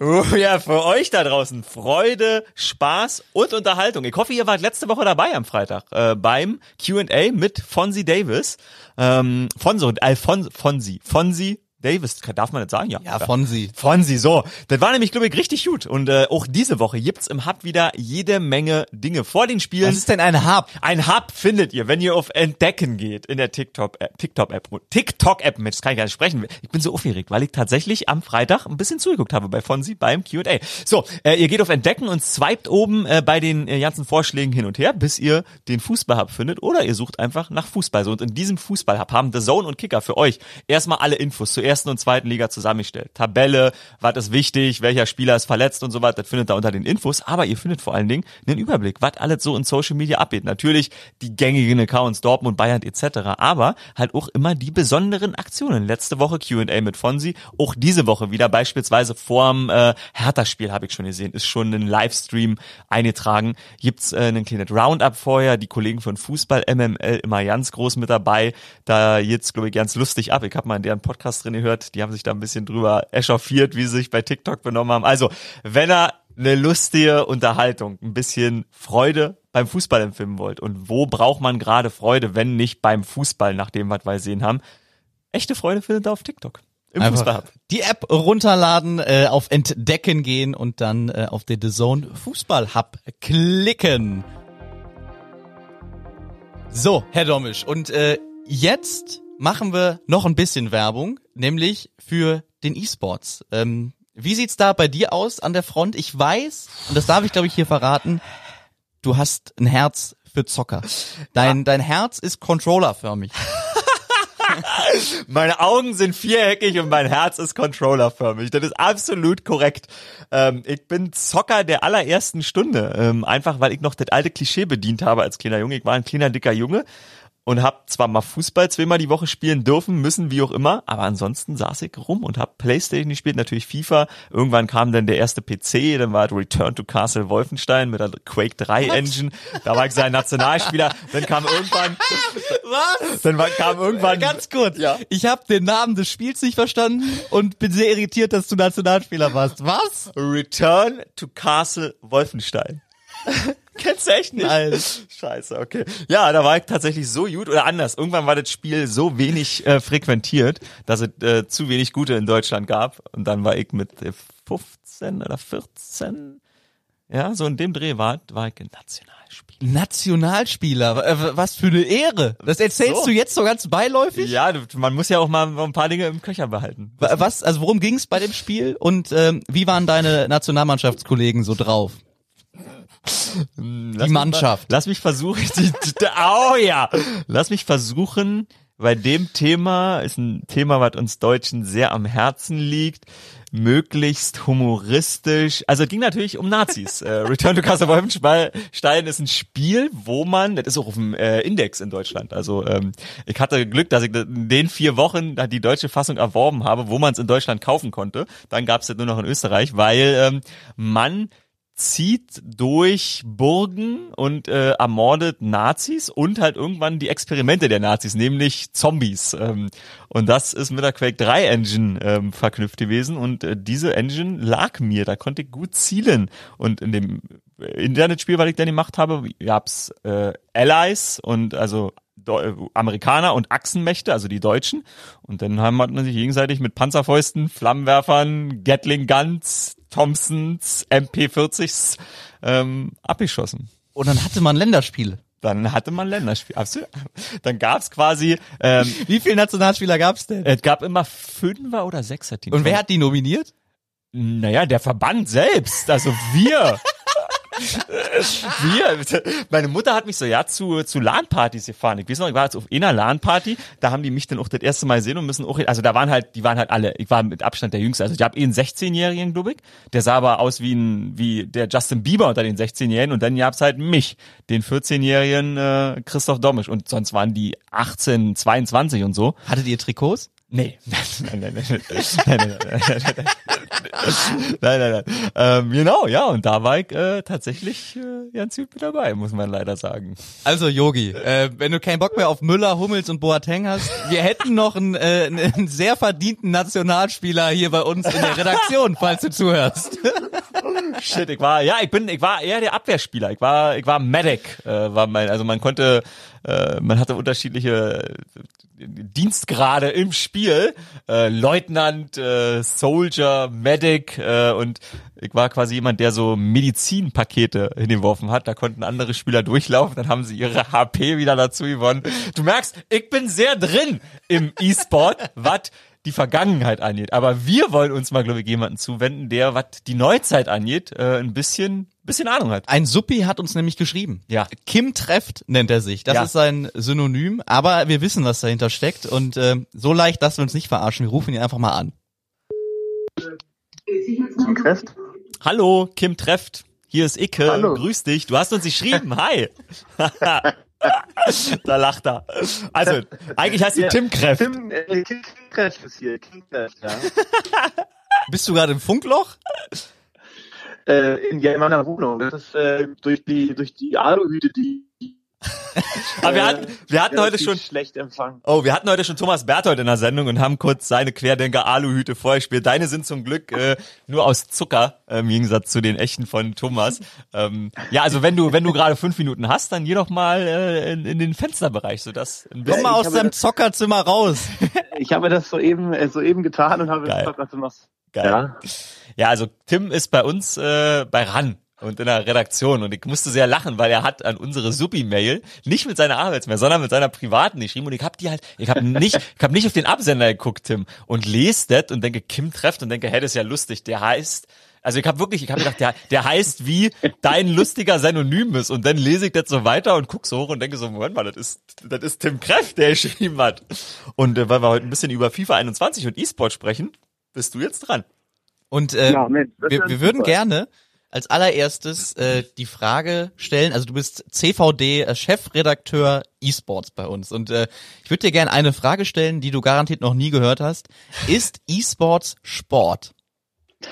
oh ja, für euch da draußen Freude, Spaß und Unterhaltung. Ich hoffe, ihr wart letzte Woche dabei am Freitag äh, beim Q&A mit Fonzie Davis. Ähm, Fonso, Alfon, Fonzie, Fonzie Davis, darf man das sagen? Ja, Ja, Fonsi. Fonsi, so. Das war nämlich, glaube ich, richtig gut. Und äh, auch diese Woche gibt's im Hub wieder jede Menge Dinge vor den Spielen. Was ist denn ein Hub? Ein Hub findet ihr, wenn ihr auf Entdecken geht in der TikTok-App. TikTok-App. TikTok-App, Mensch, das kann ich gar nicht sprechen. Ich bin so aufgeregt, weil ich tatsächlich am Freitag ein bisschen zugeguckt habe bei Fonsi beim Q&A. So, äh, ihr geht auf Entdecken und swiped oben äh, bei den äh, ganzen Vorschlägen hin und her, bis ihr den Fußball-Hub findet. Oder ihr sucht einfach nach Fußball. So, und in diesem Fußball-Hub haben The Zone und Kicker für euch erstmal alle Infos zur ersten und zweiten Liga zusammengestellt. Tabelle, was ist wichtig, welcher Spieler ist verletzt und so weiter, das findet ihr unter den Infos. Aber ihr findet vor allen Dingen einen Überblick, was alles so in Social Media abgeht. Natürlich die gängigen Accounts, Dortmund, Bayern etc. Aber halt auch immer die besonderen Aktionen. Letzte Woche Q&A mit Fonsi, auch diese Woche wieder beispielsweise vorm äh, Hertha-Spiel habe ich schon gesehen, ist schon ein Livestream eingetragen. Gibt's äh, einen kleinen Roundup vorher, die Kollegen von Fußball MML immer ganz groß mit dabei. Da jetzt glaube ich ganz lustig ab. Ich habe mal in deren Podcast drin gehört, die haben sich da ein bisschen drüber echauffiert, wie sie sich bei TikTok benommen haben. Also, wenn er eine lustige Unterhaltung, ein bisschen Freude beim Fußball empfinden wollt und wo braucht man gerade Freude, wenn nicht beim Fußball, nach dem, was wir gesehen haben. Echte Freude findet ihr auf TikTok. Im Fußball Einfach die App runterladen, äh, auf Entdecken gehen und dann äh, auf den The Zone Fußball Hub klicken. So, Herr Domisch, und äh, jetzt machen wir noch ein bisschen Werbung, nämlich für den E-Sports. Ähm, wie sieht's da bei dir aus an der Front? Ich weiß, und das darf ich glaube ich hier verraten, du hast ein Herz für Zocker. Dein, dein Herz ist controllerförmig. Meine Augen sind viereckig und mein Herz ist controllerförmig. Das ist absolut korrekt. Ähm, ich bin Zocker der allerersten Stunde. Ähm, einfach weil ich noch das alte Klischee bedient habe als kleiner Junge. Ich war ein kleiner, dicker Junge und hab zwar mal Fußball zweimal die Woche spielen dürfen, müssen, wie auch immer, aber ansonsten saß ich rum und hab Playstation gespielt, natürlich FIFA. Irgendwann kam dann der erste PC, dann war Return to Castle Wolfenstein mit der Quake 3 Engine. Da war ich sein Nationalspieler. Dann kam irgendwann, Was? dann war, kam irgendwann Ganz kurz. Ja. Ich habe den Namen des Spiels nicht verstanden und bin sehr irritiert, dass du Nationalspieler warst. Was? Return to Castle Wolfenstein. Kennst du echt nicht? Nein. Scheiße, okay. Ja, da war ich tatsächlich so gut oder anders. Irgendwann war das Spiel so wenig äh, frequentiert, dass es äh, zu wenig Gute in Deutschland gab. Und dann war ich mit äh, 15 oder 14, ja, so in dem Dreh war, war ich ein Nationalspieler. Nationalspieler, äh, was für eine Ehre. Das erzählst So. du jetzt so ganz beiläufig? Ja, man muss ja auch mal ein paar Dinge im Köcher behalten. Wa- Was, also worum ging's bei dem Spiel und ähm, wie waren deine Nationalmannschaftskollegen so drauf? Mich Mannschaft. Lass mich versuchen. Die, die, oh ja. Lass mich versuchen. Bei dem Thema ist ein Thema, was uns Deutschen sehr am Herzen liegt. Möglichst humoristisch. Also es ging natürlich um Nazis. äh, Return to Castle Wolfenstein ist ein Spiel, wo man, das ist auch auf dem äh, Index in Deutschland. Also ähm, ich hatte Glück, dass ich in den vier Wochen die deutsche Fassung erworben habe, wo man es in Deutschland kaufen konnte. Dann gab es das nur noch in Österreich, weil ähm, man zieht durch Burgen und äh, ermordet Nazis und halt irgendwann die Experimente der Nazis, nämlich Zombies. Ähm, und das ist mit der Quake 3 Engine ähm, verknüpft gewesen und äh, diese Engine lag mir, da konnte ich gut zielen. Und in dem Internetspiel, was ich dann gemacht habe, gab's äh, Allies und also Amerikaner und Achsenmächte, also die Deutschen. Und dann haben man sich gegenseitig mit Panzerfäusten, Flammenwerfern, Gatling Guns, Thompsons, MP40s ähm, abgeschossen. Und dann hatte man Länderspiele. Dann hatte man Länderspiel. Absolut. Dann gab's quasi, ähm, Wie viele Nationalspieler gab's denn? es gab immer Fünfer- oder Sechser-Teams. Und wer hat die nominiert? Naja, der Verband selbst, also wir. wir. Meine Mutter hat mich so, ja, zu, zu LAN-Partys gefahren. Ich weiß noch, ich war jetzt auf einer LAN-Party, da haben die mich dann auch das erste Mal gesehen und müssen auch, also da waren halt, die waren halt alle, ich war mit Abstand der Jüngste. Also ich habe eh einen 16-Jährigen, glaube ich. Der sah aber aus wie ein, wie der Justin Bieber unter den 16-Jährigen und dann gab's halt mich, den 14-Jährigen äh, Christoph Domisch und sonst waren die 18, 22 und so. Hattet ihr Trikots? Nee, nein, nein, nein, nein, nein, nein, nein, ähm, genau, ja, und da war ich äh, tatsächlich äh, ganz gut mit dabei, muss man leider sagen. Also Yogi, äh, wenn du keinen Bock mehr auf Müller, Hummels und Boateng hast, wir hätten noch einen, sehr verdienten Nationalspieler hier bei uns in der Redaktion, falls du zuhörst. Shit, ich war, ja, ich bin, ich war eher der Abwehrspieler. Ich war, ich war Medic, äh, war mein, also man konnte, äh, man hatte unterschiedliche äh, Dienstgrade im Spiel, äh, Leutnant, äh, Soldier, Medic äh, und ich war quasi jemand, der so Medizinpakete hingeworfen hat. Da konnten andere Spieler durchlaufen, dann haben sie ihre HP wieder dazu gewonnen. Du merkst, ich bin sehr drin im E-Sport, was die Vergangenheit angeht. Aber wir wollen uns mal, glaube ich, jemanden zuwenden, der, was die Neuzeit angeht, äh, ein bisschen, bisschen Ahnung hat. Ein Suppi hat uns nämlich geschrieben. Ja. Kim Treft nennt er sich. Das Ja. ist sein Synonym, aber wir wissen, was dahinter steckt und äh, so leicht lassen wir uns nicht verarschen. Wir rufen ihn einfach mal an. Kräft? Hallo, Kim Treft. Hier ist Icke. Hallo. Grüß dich. Du hast uns geschrieben. Hi. da lacht er. Also, eigentlich heißt du Ja, Tim Kreft. Tim, äh, Kim Kräft ist hier. Kim Kräft, ja. Bist du gerade im Funkloch? äh, in, ja, in meiner Wohnung. Das ist äh, durch die durch die Aluhüte, die Aber wir hatten, wir hatten heute schon, schlecht empfangen. oh, wir hatten heute schon Thomas Berthold in der Sendung und haben kurz seine Querdenker-Aluhüte vorgespielt. Deine sind zum Glück äh, nur aus Zucker, äh, im Gegensatz zu den echten von Thomas. Ähm, ja, also wenn du, wenn du gerade fünf Minuten hast, dann geh doch mal äh, in, in den Fensterbereich, sodass ein Komm bisschen, mal ich aus deinem das- Zockerzimmer raus. Ich habe das soeben, äh, soeben getan und habe Geil. gesagt, was Geil. Ja. Ja, also Tim ist bei uns äh, bei RAN und in der Redaktion. Und ich musste sehr lachen, weil er hat an unsere Subi-Mail nicht mit seiner Arbeitsmail, sondern mit seiner privaten geschrieben. Und ich hab die halt, ich habe nicht, ich habe nicht auf den Absender geguckt, Tim, und lese das und denke, Kim trefft und denke, hey, das ist ja lustig, der heißt, also ich habe wirklich, ich habe gedacht, der, der heißt wie dein lustiger Synonym ist. Und dann lese ich das so weiter und guck so hoch und denke so, Moment mal, das ist, das ist Tim Kreff, der geschrieben hat. Und äh, weil wir heute ein bisschen über FIFA 21 und E-Sport sprechen, bist du jetzt dran. Und äh, Ja, Mensch, wir, wir würden gerne als allererstes äh, die Frage stellen, also du bist CVD äh, E-Sports bei uns und äh, ich würde dir gerne eine Frage stellen, die du garantiert noch nie gehört hast. Ist E-Sports Sport?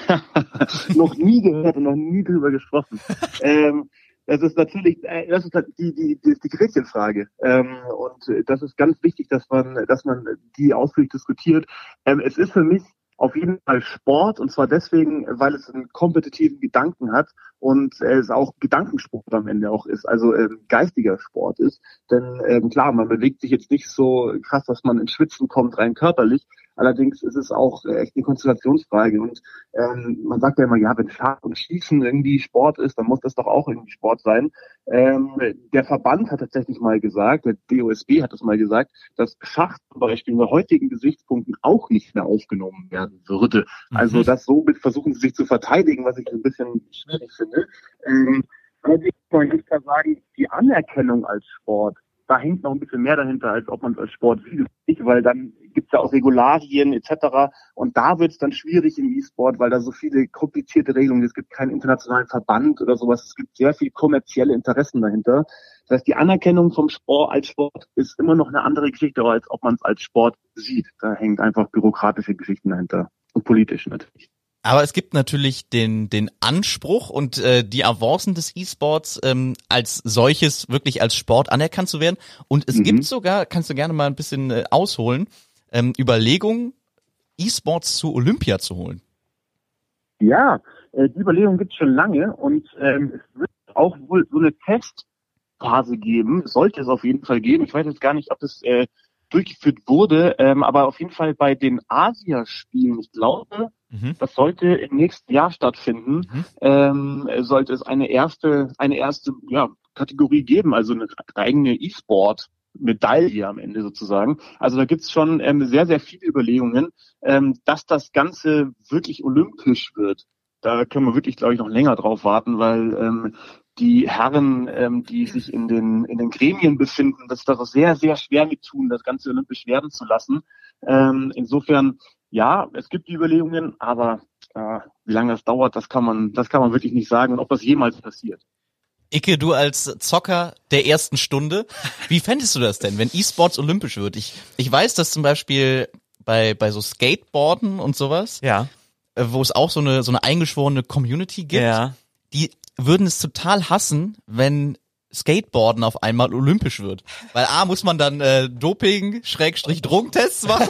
noch nie gehört und noch nie drüber gesprochen. ähm, das ist natürlich, äh, das ist halt die, die, die, die Gretchenfrage. Ähm, und äh, das ist ganz wichtig, dass man, dass man die ausführlich diskutiert. Ähm, es ist für mich auf jeden Fall Sport und zwar deswegen, weil es einen kompetitiven Gedanken hat und es auch Gedankensport am Ende auch ist, also ähm, geistiger Sport ist. Denn ähm, klar, man bewegt sich jetzt nicht so krass, dass man ins Schwitzen kommt, rein körperlich. Allerdings ist es auch äh, echt eine Konzentrationsfrage. Und ähm, man sagt ja immer, ja, wenn Schach und Schießen irgendwie Sport ist, dann muss das doch auch irgendwie Sport sein. Ähm, der Verband hat tatsächlich mal gesagt, der DOSB hat das mal gesagt, dass Schach zum Beispiel unter heutigen Gesichtspunkten auch nicht mehr aufgenommen werden würde. Also das somit versuchen sie sich zu verteidigen, was ich ein bisschen schwierig finde. Ähm, allerdings man ganz klar sagen, die Anerkennung als Sport, da hängt noch ein bisschen mehr dahinter, als ob man es als Sport sieht, weil dann gibt es ja auch Regularien etc. Und da wird es dann schwierig im E-Sport, weil da so viele komplizierte Regelungen, es gibt keinen internationalen Verband oder sowas, es gibt sehr viel kommerzielle Interessen dahinter. Das heißt, die Anerkennung vom Sport als Sport ist immer noch eine andere Geschichte, als ob man es als Sport sieht. Da hängt einfach bürokratische Geschichten dahinter und politisch natürlich. Aber es gibt natürlich den, den Anspruch und äh, die Avancen des E-Sports ähm, als solches wirklich als Sport anerkannt zu werden. Und es Mhm. gibt sogar, kannst du gerne mal ein bisschen äh, ausholen, ähm, Überlegungen, E-Sports zu Olympia zu holen. Ja, äh, die Überlegung gibt es schon lange und ähm, es wird auch wohl so eine Testphase geben, sollte es auf jeden Fall geben. Ich weiß jetzt gar nicht, ob es äh, durchgeführt wurde, ähm, aber auf jeden Fall bei den Asiaspielen, ich glaube, Mhm. das sollte im nächsten Jahr stattfinden, Mhm. ähm, sollte es eine erste, eine erste ja, Kategorie geben, also eine eigene E-Sport. Medaille am Ende sozusagen. Also da gibt's schon ähm, sehr, sehr viele Überlegungen, ähm, dass das Ganze wirklich olympisch wird. Da können wir wirklich, glaube ich, noch länger drauf warten, weil ähm, die Herren, ähm, die sich in den, in den Gremien befinden, das da sehr, sehr schwer mit tun, das Ganze olympisch werden zu lassen. Ähm, insofern, ja, es gibt die Überlegungen, aber äh, wie lange das dauert, das kann man, das kann man wirklich nicht sagen und ob das jemals passiert. Icke, du als Zocker der ersten Stunde, wie fändest du das denn, wenn E-Sports olympisch wird? Ich, ich weiß, dass zum Beispiel bei, bei so Skateboarden und sowas, Ja. äh, wo es auch so eine, so eine eingeschworene Community gibt, Ja. die würden es total hassen, wenn Skateboarden auf einmal olympisch wird. Weil A, muss man dann äh, Doping, Schrägstrich, Drogentests machen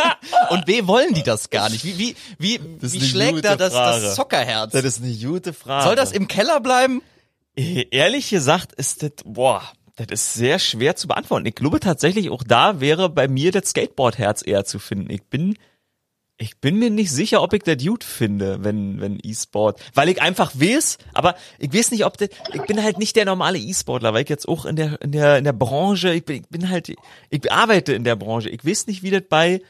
und B, wollen die das gar nicht. Wie, wie, wie, wie schlägt da das, Frage. das Zockerherz? Das ist eine gute Frage. Soll das im Keller bleiben? Eh, Ehrlich gesagt ist das, boah, das ist sehr schwer zu beantworten. Ich glaube tatsächlich, auch da wäre bei mir das Skateboard-Herz eher zu finden. Ich bin, ich bin mir nicht sicher, ob ich das gut finde, wenn, wenn E-Sport, weil ich einfach weiß, aber ich weiß nicht, ob das, ich bin halt nicht der normale E-Sportler, weil ich jetzt auch in der, in der, in der Branche, ich bin, ich bin halt, ich arbeite in der Branche. Ich weiß nicht, wie das bei,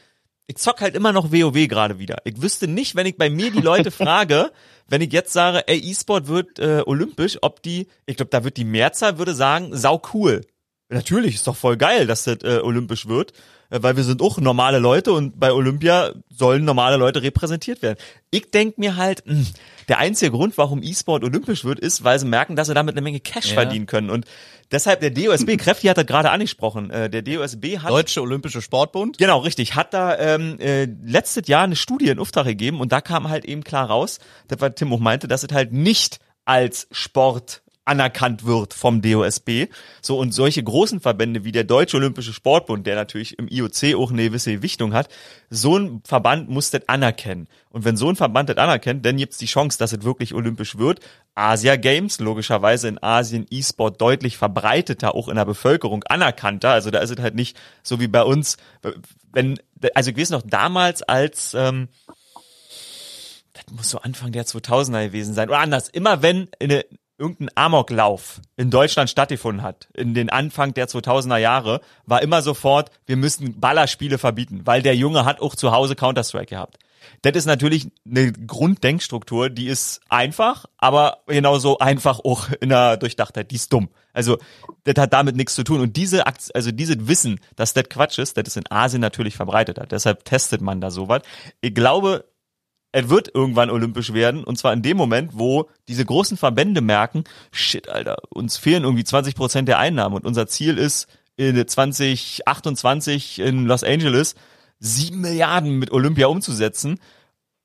ich zock halt immer noch WoW gerade wieder. Ich wüsste nicht, wenn ich bei mir die Leute frage, wenn ich jetzt sage, ey, E-Sport wird äh, olympisch, ob die, ich glaube, da wird die Mehrzahl würde sagen, sau cool. Natürlich, ist doch voll geil, dass das äh, olympisch wird, äh, weil wir sind auch normale Leute und bei Olympia sollen normale Leute repräsentiert werden. Ich denk mir halt, mh, der einzige Grund, warum E-Sport olympisch wird, ist, weil sie merken, dass sie damit eine Menge Cash Ja. verdienen können. Und deshalb der DOSB, Kräfti hat das gerade angesprochen, äh, der DOSB hat Deutsche Olympische Sportbund? Genau, richtig. Hat da ähm, äh, letztes Jahr eine Studie in Auftrag gegeben und da kam halt eben klar raus, das was Tim auch meinte, dass es halt nicht als Sport anerkannt wird vom DOSB. So und solche großen Verbände wie der Deutsche Olympische Sportbund, der natürlich im IOC auch eine gewisse Gewichtung hat, so ein Verband muss das anerkennen. Und wenn so ein Verband das anerkennt, dann gibt's die Chance, dass es wirklich olympisch wird. Asia Games, logischerweise in Asien E-Sport deutlich verbreiteter, auch in der Bevölkerung anerkannter. Also da ist es halt nicht so wie bei uns, wenn, also ich weiß noch damals als ähm, das muss so Anfang der 2000er gewesen sein. Oder anders, immer wenn eine, irgendein Amoklauf in Deutschland stattgefunden hat, in den Anfang der 2000er Jahre, war immer sofort, wir müssen Ballerspiele verbieten, weil der Junge hat auch zu Hause Counter-Strike gehabt. Das ist natürlich eine Grunddenkstruktur, die ist einfach, aber genauso einfach auch in der Durchdachtheit, die ist dumm. Also, das hat damit nichts zu tun. Und diese, Akt, also dieses Wissen, dass das Quatsch ist, das ist in Asien natürlich verbreitet. Deshalb testet man da sowas. Ich glaube, es wird irgendwann olympisch werden und zwar in dem Moment, wo diese großen Verbände merken, shit, Alter, uns fehlen irgendwie 20 Prozent der Einnahmen und unser Ziel ist in 2028 in Los Angeles sieben Milliarden mit Olympia umzusetzen.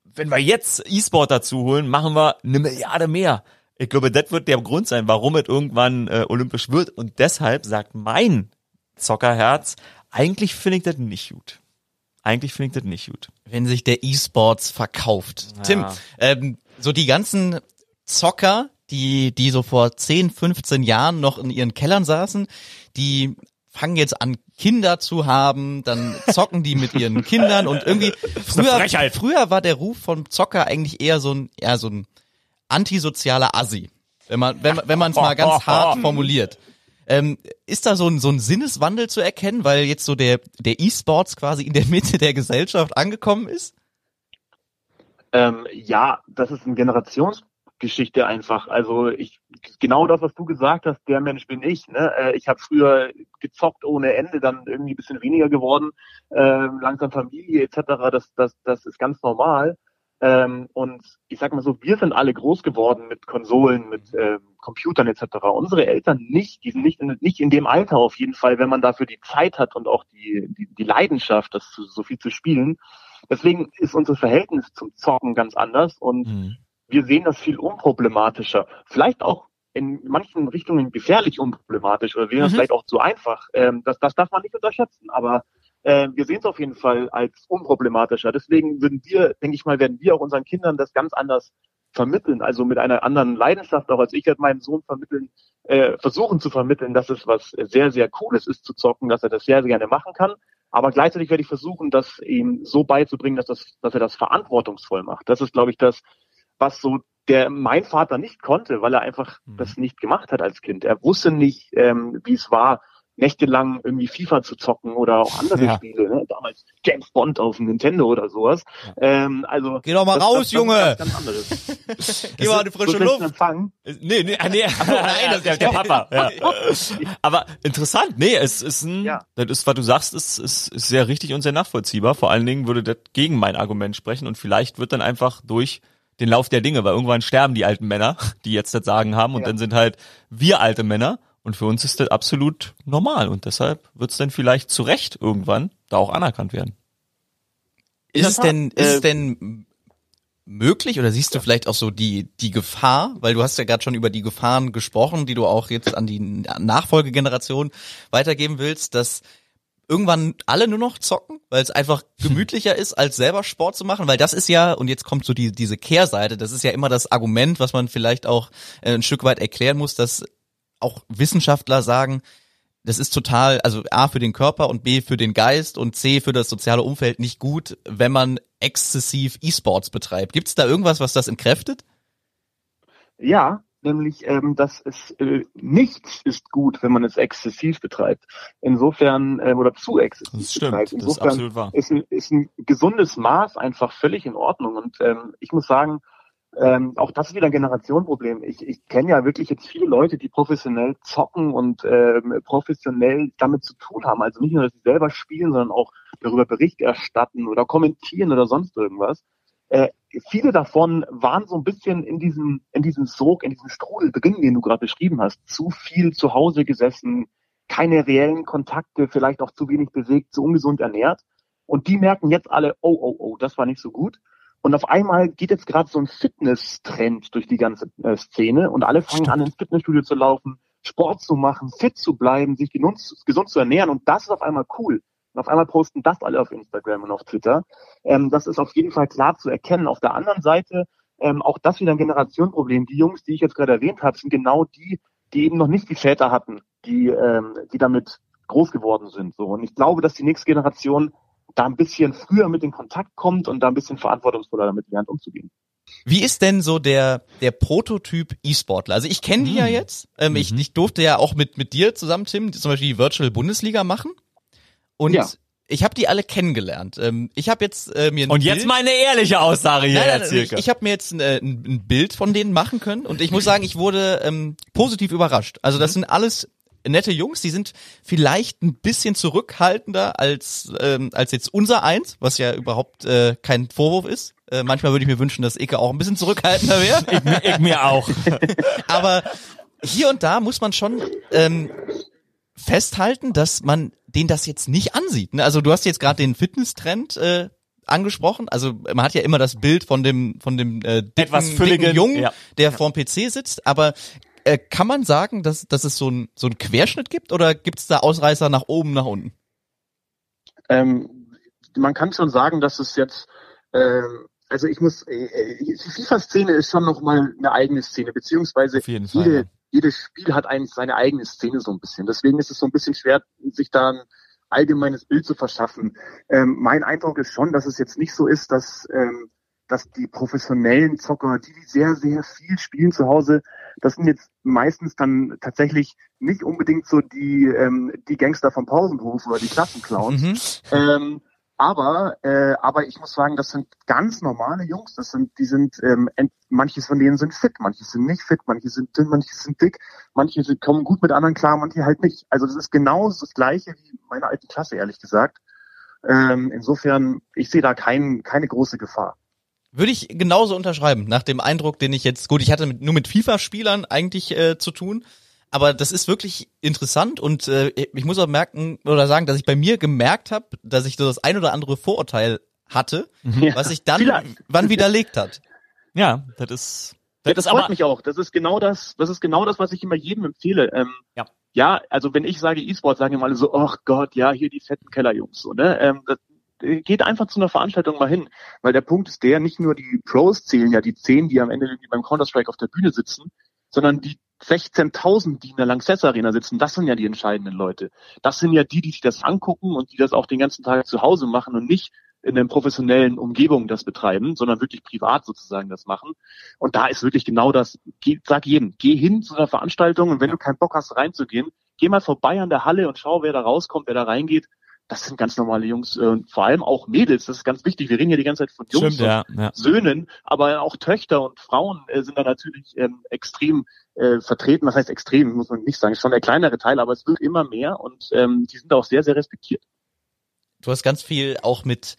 Wenn wir jetzt E-Sport dazu holen, machen wir eine Milliarde mehr. Ich glaube, das wird der Grund sein, warum es irgendwann äh, olympisch wird und deshalb sagt mein Zockerherz, eigentlich finde ich das nicht gut. Eigentlich finde ich das nicht gut. Wenn sich der E-Sports verkauft. Ja. Tim, ähm, so die ganzen Zocker, die, die so vor 10, 15 Jahren noch in ihren Kellern saßen, die fangen jetzt an, Kinder zu haben, dann zocken die mit ihren Kindern und irgendwie früher, früher war der Ruf vom Zocker eigentlich eher so ein, eher so ein antisozialer Assi. Wenn man, wenn, wenn man es mal ganz hart formuliert. Ähm, ist da so ein, so ein Sinneswandel zu erkennen, weil jetzt so der, der E-Sports quasi in der Mitte der Gesellschaft angekommen ist? Ähm, ja, das ist eine Generationsgeschichte einfach. Also ich genau das, was du gesagt hast, der Mensch bin ich. Ne? Äh, ich habe früher gezockt ohne Ende, dann irgendwie ein bisschen weniger geworden, ähm, langsam Familie etc. Das, das, das ist ganz normal. Ähm, und ich sag mal so, wir sind alle groß geworden mit Konsolen, mit ähm, Computern etc. Unsere Eltern nicht, die sind nicht in, nicht in dem Alter auf jeden Fall, wenn man dafür die Zeit hat und auch die, die, die Leidenschaft, das zu, so viel zu spielen. Deswegen ist unser Verhältnis zum Zocken ganz anders und Mhm. wir sehen das viel unproblematischer. Vielleicht auch in manchen Richtungen gefährlich unproblematisch oder wäre Mhm. vielleicht auch zu einfach. Ähm, das, das darf man nicht unterschätzen, aber äh, wir sehen es auf jeden Fall als unproblematischer. Deswegen würden wir, denke ich mal, werden wir auch unseren Kindern das ganz anders vermitteln, also mit einer anderen Leidenschaft, auch als ich werde meinem Sohn vermitteln, äh, versuchen zu vermitteln, dass es was sehr, sehr Cooles ist zu zocken, dass er das sehr, sehr gerne machen kann. Aber gleichzeitig werde ich versuchen, das ihm so beizubringen, dass, das, dass er das verantwortungsvoll macht. Das ist, glaube ich, das, was so der mein Vater nicht konnte, weil er einfach Mhm. das nicht gemacht hat als Kind. Er wusste nicht, ähm, wie es war, nächtelang irgendwie FIFA zu zocken oder auch andere Ja. Spiele. Ne? Damals James Bond auf dem Nintendo oder sowas. Ähm, also Geh doch mal das, raus, das, das Junge! Ganz anderes. Geh mal in die frische Luft. Empfang. Nee, nee, ah, nee. nein, das ist der, der Papa. Ja. Aber interessant, nee, es ist ein, Ja. das ist, was du sagst, ist, ist, ist sehr richtig und sehr nachvollziehbar. Vor allen Dingen würde das gegen mein Argument sprechen und vielleicht wird dann einfach durch den Lauf der Dinge, weil irgendwann sterben die alten Männer, die jetzt das Sagen haben und Ja. dann sind halt wir alte Männer und für uns ist das absolut normal. Und deshalb wird es dann vielleicht zu Recht irgendwann da auch anerkannt werden. Ist es denn, ist es Äh, denn möglich oder siehst du vielleicht auch so die, die Gefahr, weil du hast ja gerade schon über die Gefahren gesprochen, die du auch jetzt an die Nachfolgegeneration weitergeben willst, dass irgendwann alle nur noch zocken, weil es einfach gemütlicher ist, als selber Sport zu machen, weil das ist ja, und jetzt kommt so die, diese Kehrseite, das ist ja immer das Argument, was man vielleicht auch äh, ein Stück weit erklären muss, dass auch Wissenschaftler sagen, das ist total, also A für den Körper und B für den Geist und C für das soziale Umfeld nicht gut, wenn man exzessiv E-Sports betreibt. Gibt es da irgendwas, was das entkräftet? Ja, nämlich, ähm, dass es äh, nichts ist gut, wenn man es exzessiv betreibt. Insofern, äh, oder zu exzessiv Das stimmt, betreibt. das ist Insofern absolut wahr. ist ein, ist ein gesundes Maß einfach völlig in Ordnung. Und ähm, ich muss sagen, ähm, auch das ist wieder ein Generationenproblem. Ich, ich kenne ja wirklich jetzt viele Leute, die professionell zocken und ähm, professionell damit zu tun haben. Also nicht nur, dass sie selber spielen, sondern auch darüber Bericht erstatten oder kommentieren oder sonst irgendwas. Äh, viele davon waren so ein bisschen in diesem, in diesem Sog, in diesem Strudel drin, den du gerade beschrieben hast. Zu viel zu Hause gesessen, keine reellen Kontakte, vielleicht auch zu wenig bewegt, zu ungesund ernährt. Und die merken jetzt alle, oh, oh, oh, das war nicht so gut. Und auf einmal geht jetzt gerade so ein Fitness-Trend durch die ganze äh, Szene und alle fangen an, ins Fitnessstudio zu laufen, Sport zu machen, fit zu bleiben, sich gesund, gesund zu ernähren. Und das ist auf einmal cool. Und auf einmal posten das alle auf Instagram und auf Twitter. Ähm, das ist auf jeden Fall klar zu erkennen. Auf der anderen Seite, ähm, auch das wieder ein Generationenproblem. Die Jungs, die ich jetzt gerade erwähnt habe, sind genau die, die eben noch nicht die Väter hatten, die, ähm, die damit groß geworden sind. So. Und ich glaube, dass die nächste Generation da ein bisschen früher mit in Kontakt kommt und da ein bisschen verantwortungsvoller damit lernt umzugehen. Wie ist denn so der der Prototyp E-Sportler? Also ich kenne die ja jetzt. Ähm, ich, ich durfte ja auch mit mit dir zusammen, Tim, zum Beispiel die Virtual Bundesliga machen. Und Ja. ich habe die alle kennengelernt. Ähm, ich habe jetzt äh, mir ein Und jetzt Bild, mal eine ehrliche Aussage hier, Nein, Herr nein, nein, ich, Zirke. ich habe mir jetzt ein, äh, ein, ein Bild von denen machen können und ich muss sagen, ich wurde ähm, positiv überrascht. Also das sind alles nette Jungs, die sind vielleicht ein bisschen zurückhaltender als ähm, als jetzt unser eins, was ja überhaupt äh, kein Vorwurf ist. Äh, manchmal würde ich mir wünschen, dass Ike auch ein bisschen zurückhaltender wäre. ich, ich mir auch. Aber hier und da muss man schon ähm, festhalten, dass man den das jetzt nicht ansieht. Ne? Also du hast jetzt gerade den Fitnesstrend äh, angesprochen. Also man hat ja immer das Bild von dem von dem äh, dicken, Etwas fülligen, dicken Jungen, ja. der vorm PC sitzt. Aber äh, kann man sagen, dass, dass es so ein so ein Querschnitt gibt oder gibt es da Ausreißer nach oben, nach unten? Ähm, man kann schon sagen, dass es jetzt, ähm, also ich muss, äh, äh, die FIFA-Szene ist schon nochmal eine eigene Szene, beziehungsweise Auf jeden Fall, jede, ja. jedes Spiel hat eigentlich seine eigene Szene so ein bisschen. Deswegen ist es so ein bisschen schwer, sich da ein allgemeines Bild zu verschaffen. Ähm, mein Eindruck ist schon, dass es jetzt nicht so ist, dass, ähm, dass die professionellen Zocker, die, die sehr, sehr viel spielen zu Hause, das sind jetzt meistens dann tatsächlich nicht unbedingt so die, ähm, die Gangster vom Pausenhof oder die Klassenclowns. Mhm. Ähm, aber, äh, aber ich muss sagen, das sind ganz normale Jungs. Das sind, die sind, ähm, ent, manche von denen sind fit, manche sind nicht fit, manche sind dünn, manche sind dick, manche sind, kommen gut mit anderen klar, manche halt nicht. Also das ist genau das Gleiche wie meine alten Klasse, ehrlich gesagt. Ähm, insofern, ich sehe da kein, keine große Gefahr. Würde ich genauso unterschreiben, nach dem Eindruck, den ich jetzt, gut, ich hatte mit, nur mit FIFA-Spielern eigentlich äh, zu tun, aber das ist wirklich interessant und äh, ich muss auch merken oder sagen, dass ich bei mir gemerkt habe, dass ich so das ein oder andere Vorurteil hatte, Ja, was sich dann vielleicht. wann widerlegt hat. Ja, das ist, Ja, das das ist freut aber, mich auch. Das ist genau das, das ist genau das, was ich immer jedem empfehle. Ähm, Ja. ja, also wenn ich sage E-Sport, sagen immer alle so, ach Gott, ja, hier die fetten Kellerjungs, so, ne? Ähm, das, geht einfach zu einer Veranstaltung mal hin. Weil der Punkt ist der, nicht nur die Pros zählen ja die zehn, die am Ende irgendwie beim Counter-Strike auf der Bühne sitzen, sondern die 16.000, die in der Lanxess Arena sitzen, das sind ja die entscheidenden Leute. Das sind ja die, die sich das angucken und die das auch den ganzen Tag zu Hause machen und nicht in einer professionellen Umgebung das betreiben, sondern wirklich privat sozusagen das machen. Und da ist wirklich genau das, geh, sag jedem, geh hin zu einer Veranstaltung und wenn du keinen Bock hast reinzugehen, geh mal vorbei an der Halle und schau, wer da rauskommt, wer da reingeht. Das sind ganz normale Jungs, äh, und vor allem auch Mädels, das ist ganz wichtig. Wir reden ja die ganze Zeit von Jungs stimmt, ja, ja. Söhnen, aber auch Töchter und Frauen äh, sind da natürlich ähm, extrem äh, vertreten. Was heißt extrem, muss man nicht sagen. Ist schon der kleinere Teil, aber es wird immer mehr und ähm, die sind auch sehr, sehr respektiert. Du hast ganz viel auch mit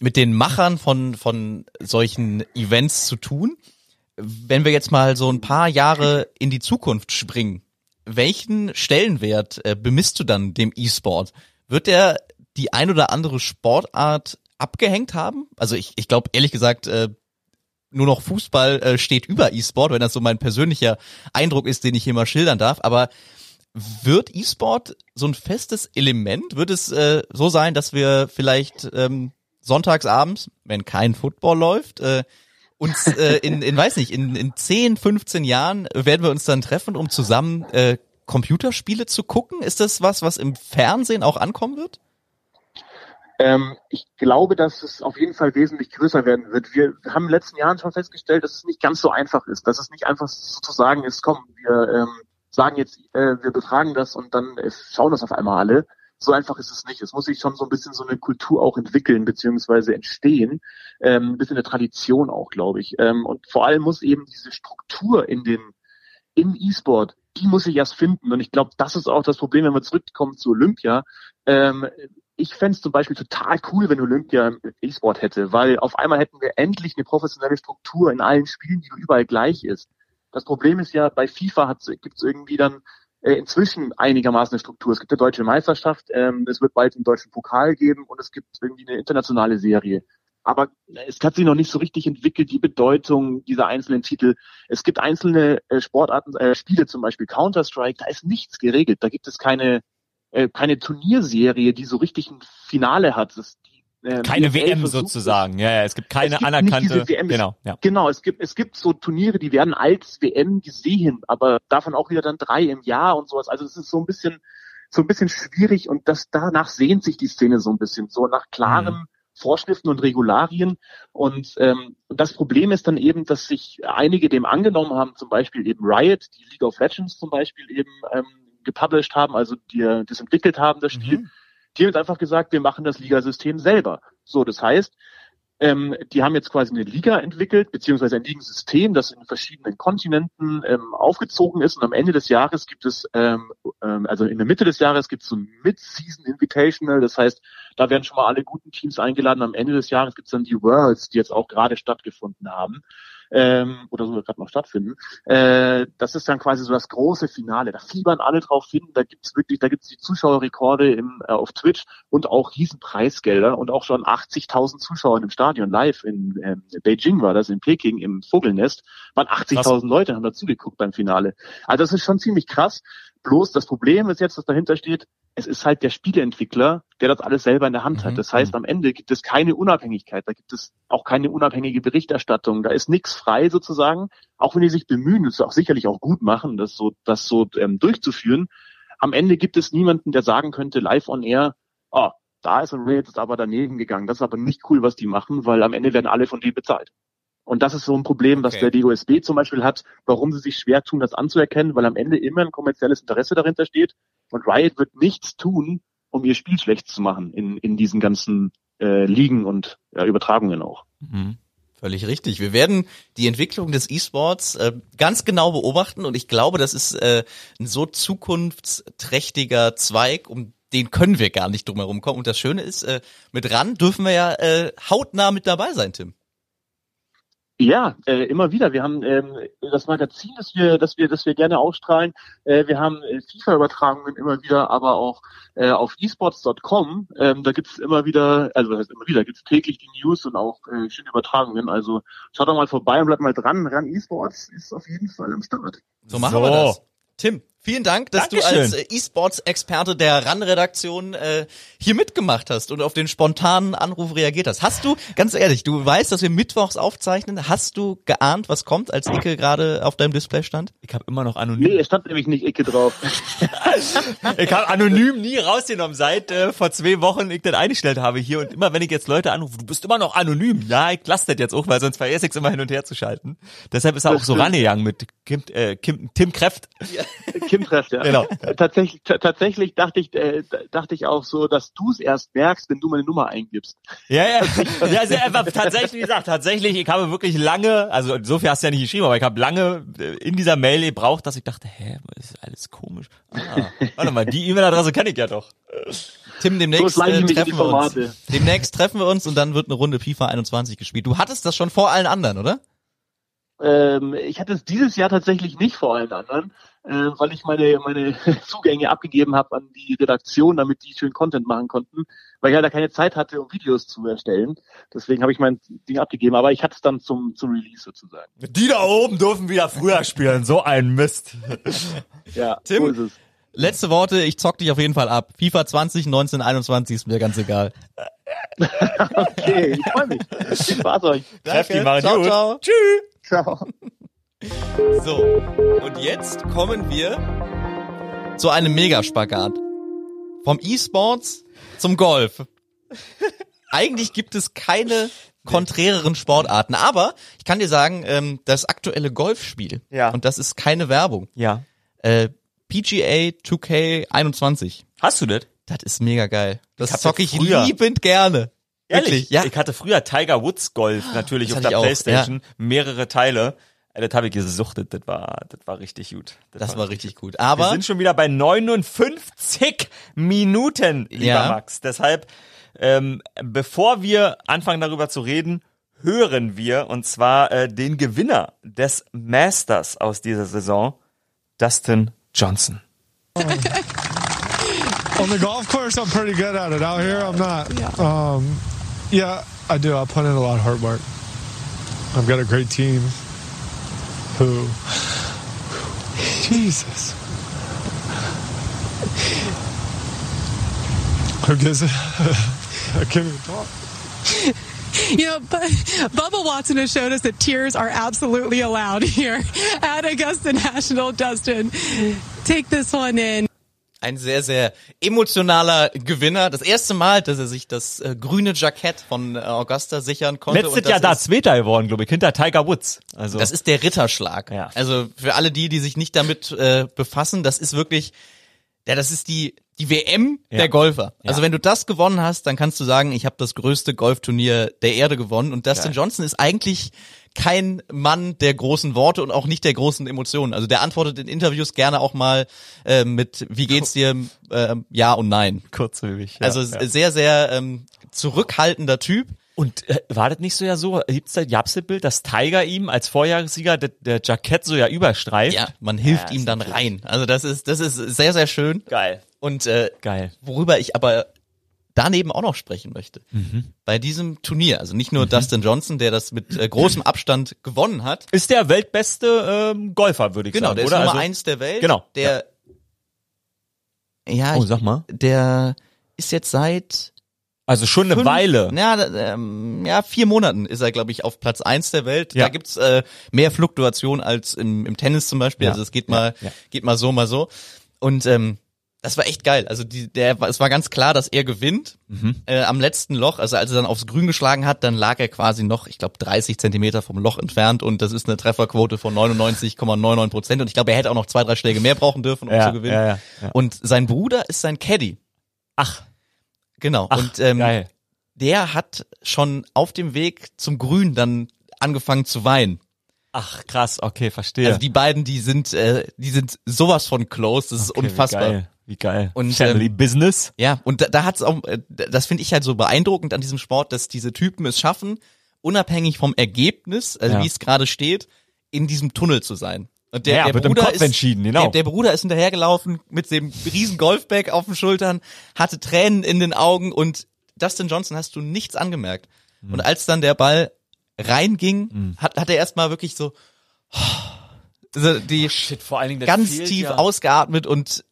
mit den Machern von von solchen Events zu tun. Wenn wir jetzt mal so ein paar Jahre in die Zukunft springen, welchen Stellenwert äh, bemisst du dann dem E-Sport? Wird der die ein oder andere Sportart abgehängt haben? Also ich, ich glaube ehrlich gesagt, äh, nur noch Fußball äh, steht über E-Sport, wenn das so mein persönlicher Eindruck ist, den ich hier mal schildern darf. Aber wird E-Sport so ein festes Element? Wird es äh, so sein, dass wir vielleicht ähm, sonntagsabends, wenn kein Football läuft, äh, uns äh, in, in, weiß nicht, in, in 10, 15 Jahren werden wir uns dann treffen, um zusammen äh, Computerspiele zu gucken? Ist das was, was im Fernsehen auch ankommen wird? Ähm, ich glaube, dass es auf jeden Fall wesentlich größer werden wird. Wir haben in den letzten Jahren schon festgestellt, dass es nicht ganz so einfach ist, dass es nicht einfach so zu sagen ist, komm, wir ähm, sagen jetzt, äh, wir befragen das und dann äh, schauen das auf einmal alle. So einfach ist es nicht. Es muss sich schon so ein bisschen so eine Kultur auch entwickeln beziehungsweise entstehen, ähm, ein bisschen eine Tradition auch, glaube ich. Ähm, und vor allem muss eben diese Struktur in den im E-Sport, die muss ich erst finden. Und ich glaube, das ist auch das Problem, wenn wir zurückkommen zu Olympia. Ähm, ich fände es zum Beispiel total cool, wenn Olympia E-Sport hätte, weil auf einmal hätten wir endlich eine professionelle Struktur in allen Spielen, die überall gleich ist. Das Problem ist ja, bei FIFA gibt es irgendwie dann äh, inzwischen einigermaßen eine Struktur. Es gibt eine deutsche Meisterschaft, ähm, es wird bald einen deutschen Pokal geben und es gibt irgendwie eine internationale Serie. Aber es hat sich noch nicht so richtig entwickelt, die Bedeutung dieser einzelnen Titel. Es gibt einzelne äh, Sportarten, äh, Spiele, zum Beispiel Counter-Strike, da ist nichts geregelt. Da gibt es keine, äh, keine Turnierserie, die so richtig ein Finale hat. Das, die, äh, Keine WM versucht sozusagen. Ja, ja, es gibt keine es gibt anerkannte. WM. Genau, ja. Genau, es gibt, es gibt so Turniere, die werden als WM gesehen, aber davon auch wieder dann drei im Jahr und sowas. Also es ist so ein bisschen, so ein bisschen schwierig und das danach sehnt sich die Szene so ein bisschen, so nach klaren Mhm. Vorschriften und Regularien. Und ähm, das Problem ist dann eben, dass sich einige dem angenommen haben, zum Beispiel eben Riot, die League of Legends zum Beispiel eben ähm, gepublished haben, also die das entwickelt haben, das Spiel. Mhm. Die haben jetzt einfach gesagt, wir machen das Ligasystem selber. So, das heißt, ähm, die haben jetzt quasi eine Liga entwickelt, beziehungsweise ein Ligensystem, das in verschiedenen Kontinenten ähm, aufgezogen ist. Und am Ende des Jahres gibt es, ähm, ähm, also in der Mitte des Jahres gibt es so ein Mid-Season Invitational. Das heißt, da werden schon mal alle guten Teams eingeladen. Am Ende des Jahres gibt es dann die Worlds, die jetzt auch gerade stattgefunden haben. Ähm, oder sogar gerade noch stattfinden. Äh, das ist dann quasi so das große Finale. Da fiebern alle drauf hin. Da gibt's wirklich, da gibt's die Zuschauerrekorde im, äh, auf Twitch und auch riesen Preisgelder und auch schon 80.000 Zuschauer im Stadion live in ähm, Beijing war das, in Peking im Vogelnest, waren 80.000 Leute, haben dazu geguckt beim Finale. Also das ist schon ziemlich krass. Bloß das Problem ist jetzt, was dahinter steht, es ist halt der Spieleentwickler, der das alles selber in der Hand Mhm, hat. Das heißt, am Ende gibt es keine Unabhängigkeit, da gibt es auch keine unabhängige Berichterstattung, da ist nichts frei sozusagen, auch wenn die sich bemühen, das auch sicherlich auch gut machen, das so, das so ähm, durchzuführen. Am Ende gibt es niemanden, der sagen könnte, live on air, oh, da ist ein Raid jetzt aber daneben gegangen. Das ist aber nicht cool, was die machen, weil am Ende werden alle von denen bezahlt. Und das ist so ein Problem, was Okay. der DOSB zum Beispiel hat, warum sie sich schwer tun, das anzuerkennen, weil am Ende immer ein kommerzielles Interesse dahinter steht. Und Riot wird nichts tun, um ihr Spiel schlecht zu machen in, in diesen ganzen äh, Ligen und ja, Übertragungen auch. Mhm. Völlig richtig. Wir werden die Entwicklung des E-Sports äh, ganz genau beobachten und ich glaube, das ist äh, ein so zukunftsträchtiger Zweig, um den können wir gar nicht drum herum kommen. Und das Schöne ist, äh, mit RAN dürfen wir ja äh, hautnah mit dabei sein, Tim. Ja, äh, immer wieder. Wir haben ähm, das Magazin, das wir, das wir, das wir gerne ausstrahlen. Äh, wir haben äh, FIFA-Übertragungen immer wieder, aber auch äh, auf esports.com. Ähm, da gibt's immer wieder, also das heißt immer wieder, gibt's täglich die News und auch äh, schöne Übertragungen. Also schaut doch mal vorbei und bleibt mal dran. Ran esports ist auf jeden Fall am Start. So machen So. wir das. Tim, vielen Dank, dass du Dankeschön. als äh, E-Sports-Experte der RAN-Redaktion äh, hier mitgemacht hast und auf den spontanen Anruf reagiert hast. Hast du, ganz ehrlich, du weißt, dass wir mittwochs aufzeichnen, hast du geahnt, was kommt, als Icke gerade auf deinem Display stand? Ich habe immer noch Nee, anonym. es stand nämlich nicht Icke drauf. Ich habe anonym nie rausgenommen, seit äh, vor zwei Wochen ich das eingestellt habe hier. Und immer wenn ich jetzt Leute anrufe, du bist immer noch anonym. Ja, ich lasse das jetzt auch, weil sonst vergesse ich immer hin und her zu schalten. Deshalb ist er Das auch so rangegangen mit Kim, äh, Kim, Tim Kräft. Kim trefft, ja. Genau. Tatsächlich, t- tatsächlich dachte ich, äh, dachte ich auch so, dass du es erst merkst, wenn du meine Nummer eingibst. Ja, ja. ja sehr, aber tatsächlich, wie gesagt, tatsächlich, ich habe wirklich lange, also so viel hast du ja nicht geschrieben, aber ich habe lange äh, in dieser Mail gebraucht, dass ich dachte, hä, das ist alles komisch. Ah, warte mal, die E-Mail-Adresse kenne ich ja doch. Tim, So demnächst schleichen äh, treffen wir uns. Demnächst treffen wir uns und dann wird eine Runde FIFA 21 gespielt. Du hattest das schon vor allen anderen, oder? Ähm, ich hatte es dieses Jahr tatsächlich nicht vor allen anderen, äh, weil ich meine, meine Zugänge abgegeben habe an die Redaktion, damit die schön Content machen konnten, weil ich halt da keine Zeit hatte, um Videos zu erstellen. Deswegen habe ich mein Ding abgegeben, aber ich hatte es dann zum, zum Release sozusagen. Die da oben dürfen wieder früher spielen, so ein Mist. Ja, Tim? so ist es. Letzte Worte, ich zock dich auf jeden Fall ab. FIFA 20, 19, 21 ist mir ganz egal. Okay, ich freue mich. Viel Spaß euch. Kräfti, machen ciao, gut. ciao. Tschüss. Ciao. So, und jetzt kommen wir zu einem Megaspagat. Vom E-Sports zum Golf. Eigentlich gibt es keine konträreren Sportarten, aber ich kann dir sagen, ähm, das aktuelle Golfspiel, Ja. und das ist keine Werbung, Ja. äh, PGA 2K21, Hast du das? das ist mega geil. Das zocke ich liebend gerne. Wirklich, ja. Ich hatte früher Tiger Woods Golf natürlich Das auf der Playstation, mehrere Teile. Äh, Das habe ich gesuchtet, das war, das war richtig gut. Das war richtig gut. Wir Aber sind schon wieder bei 59 Minuten, lieber Ja. Max. Deshalb, ähm, bevor wir anfangen darüber zu reden, hören wir und zwar äh, den Gewinner des Masters aus dieser Saison, Dustin Johnson. On the golf course, I'm pretty good at it. Out here, I'm not. Um, Yeah, I do. I put in a lot of hard work. I've got a great team who. Jesus. Who gives it? I can't even talk. You know, but Bubba Watson has showed us that tears are absolutely allowed here at Augusta National. Dustin, take this one in. Ein sehr, sehr emotionaler Gewinner. Das erste Mal, dass er sich das äh, grüne Jackett von äh, Augusta sichern konnte. Letztes Jahr da Zweiter geworden, glaube ich, hinter Tiger Woods. Also Das ist der Ritterschlag. Ja. Also für alle die, die sich nicht damit äh, befassen, das ist wirklich, ja, das ist die die WM Ja. der Golfer. Also Ja. wenn du das gewonnen hast, dann kannst du sagen, ich habe das größte Golfturnier der Erde gewonnen. Und Dustin. Johnson ist eigentlich kein Mann der großen Worte und auch nicht der großen Emotionen. Also der antwortet in Interviews gerne auch mal äh, mit Wie geht's dir? Äh, ja und nein. kurzlebig. Ja, Also ja. sehr, sehr ähm, zurückhaltender Typ. Und äh, war das nicht so ja so, gibt's da, gab's das Bild, dass Tiger ihm als Vorjahressieger der, der Jackett so ja überstreift? Ja, man hilft Ja, ihm dann rein. Also das ist, das ist sehr, sehr schön. Geil. Und äh, Geil. worüber ich aber daneben auch noch sprechen möchte. Mhm. Bei diesem Turnier, also nicht nur Dustin Johnson, der das mit äh, großem Abstand gewonnen hat. Ist der weltbeste ähm, Golfer, würde ich Genau, sagen, der ist oder? Nummer also, eins der Welt. Genau, Der, ja, Oh, ich, sag mal. der ist jetzt seit Also schon eine fünf- Weile. Ja, ähm, ja, vier Monaten ist er, glaube ich, auf Platz eins der Welt. Ja. Da gibt's äh, mehr Fluktuation als im, im Tennis zum Beispiel. Ja. Also es geht mal, Ja. geht mal so, mal so. Und ähm, das war echt geil. Also die, der, es war ganz klar, dass er gewinnt Mhm. äh, am letzten Loch. Also als er dann aufs Grün geschlagen hat, dann lag er quasi noch, ich glaube, 30 Zentimeter vom Loch entfernt und das ist eine Trefferquote von 99,99 Prozent. Und ich glaube, er hätte auch noch zwei, drei Schläge mehr brauchen dürfen, um Ja, zu gewinnen. ja, ja, ja. Und sein Bruder ist sein Caddy. Ach, Genau. ach und ähm, geil. der hat schon auf dem Weg zum Grün dann angefangen zu weinen. Ach, krass, okay, verstehe. Also die beiden, die sind, äh, die sind sowas von close, das ist Okay, unfassbar. Geil. Wie geil. Und, Family ähm, Business. Ja, und da, da hat's auch, äh, das finde ich halt so beeindruckend an diesem Sport, dass diese Typen es schaffen, unabhängig vom Ergebnis, also Ja. wie es gerade steht, in diesem Tunnel zu sein. Und der, Ja, der Bruder Kopf ist, entschieden, genau. Der, der Bruder ist hinterhergelaufen mit dem riesen Golfbag auf den Schultern, hatte Tränen in den Augen und Dustin Johnson hast du nichts angemerkt. Mhm. Und als dann der Ball reinging, hat, hat er erstmal wirklich so also die Shit, vor allen Dingen ganz tief ja. ausgeatmet und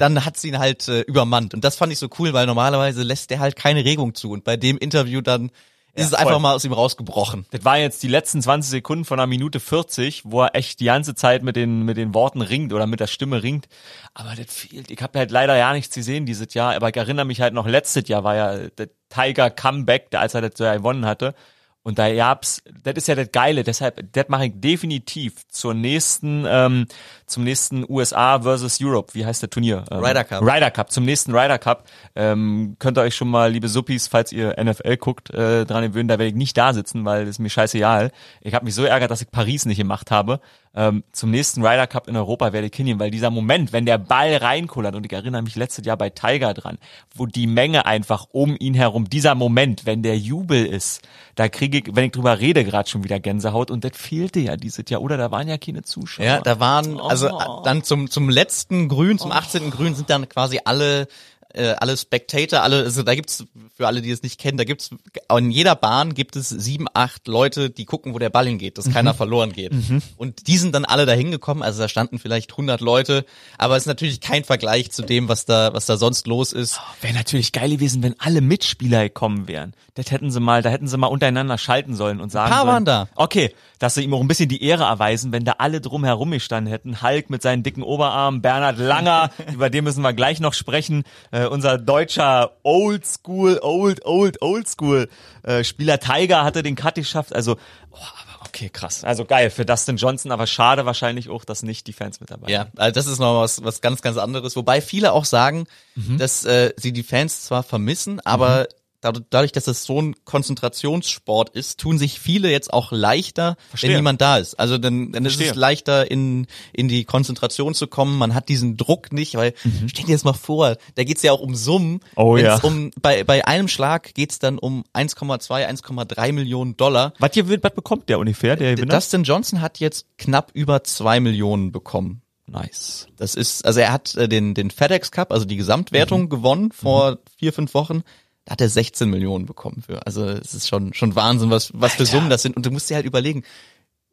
dann hat sie ihn halt äh, übermannt. Und das fand ich so cool, weil normalerweise lässt der halt keine Regung zu. Und bei dem Interview dann ist es voll. einfach mal aus ihm rausgebrochen. Das war jetzt die letzten 20 Sekunden von einer Minute 40, wo er echt die ganze Zeit mit den, mit den Worten ringt oder mit der Stimme ringt. Aber das fehlt. Ich habe halt leider ja nichts gesehen dieses Jahr, aber ich erinnere mich halt noch, letztes Jahr war ja der Tiger Comeback, der als er das so gewonnen hatte. Und da gab's, das ist ja das Geile, deshalb, das mache ich definitiv zur nächsten, ähm, zum nächsten USA versus Europe, wie heißt der Turnier? Ähm, Ryder Cup. Ryder Cup, zum nächsten Ryder Cup. Ähm, könnt ihr euch schon mal, liebe Suppis, falls ihr NFL guckt, äh, dran gewöhnen, da werde ich nicht da sitzen, weil das ist mir scheißegal. Ich habe mich so ärgert, dass ich Paris nicht gemacht habe. Ähm, zum nächsten Ryder Cup in Europa werde ich hingehen, weil dieser Moment, wenn der Ball reinkullert, und ich erinnere mich letztes Jahr bei Tiger dran, wo die Menge einfach um ihn herum, dieser Moment, wenn der Jubel ist, da kriege ich, wenn ich drüber rede, gerade schon wieder Gänsehaut und das fehlte ja dieses Jahr, oder da waren ja keine Zuschauer. Ja, da waren, also Oh. dann zum, zum letzten Grün, zum 18. Grün sind dann quasi alle, äh, alle Spectator, alle, also da gibt's, für alle, die es nicht kennen, da gibt's, in jeder Bahn gibt es sieben, acht Leute, die gucken, wo der Ball hingeht, dass Mhm. keiner verloren geht. Und die sind dann alle da hingekommen, also da standen vielleicht 100 Leute, aber es ist natürlich kein Vergleich zu dem, was da, was da sonst los ist. Wäre natürlich geil gewesen, wenn alle Mitspieler gekommen wären. Das hätten sie mal, da hätten sie mal untereinander schalten sollen und sagen paar sollen, waren da. Okay, dass sie ihm auch ein bisschen die Ehre erweisen, wenn da alle drum herum gestanden hätten. Hulk mit seinen dicken Oberarmen, Bernhard Langer, über den müssen wir gleich noch sprechen. Äh, unser deutscher Old School, Old, Old, Old School äh, Spieler Tiger hatte den Cut geschafft. Also, oh, aber okay, krass. Also geil für Dustin Johnson, aber schade wahrscheinlich auch, dass nicht die Fans mit dabei Ja, also das ist noch was, was ganz, ganz anderes. Wobei viele auch sagen, Mhm. dass äh, sie die Fans zwar vermissen, aber dad- dadurch, dass es so ein Konzentrationssport ist, tun sich viele jetzt auch leichter, Verstehe. wenn niemand da ist. Also dann, dann ist Verstehe. es leichter, in, in die Konzentration zu kommen. Man hat diesen Druck nicht, weil stell dir das mal vor, da geht's ja auch um Summen. Mhm. Oh Wenn's ja. Um, bei, bei einem Schlag geht's dann um 1,2, 1,3 Millionen Dollar. Was, hier, was bekommt der ungefähr, der Gewinner? Dustin Johnson hat jetzt knapp über zwei Millionen bekommen. nice. Das ist, also er hat äh, den, den FedEx Cup, also die Gesamtwertung Mhm. gewonnen vor vier, fünf Wochen. Da hat er 16 Millionen bekommen für. Also es ist schon schon Wahnsinn, was was für Summen das sind. Und du musst dir halt überlegen,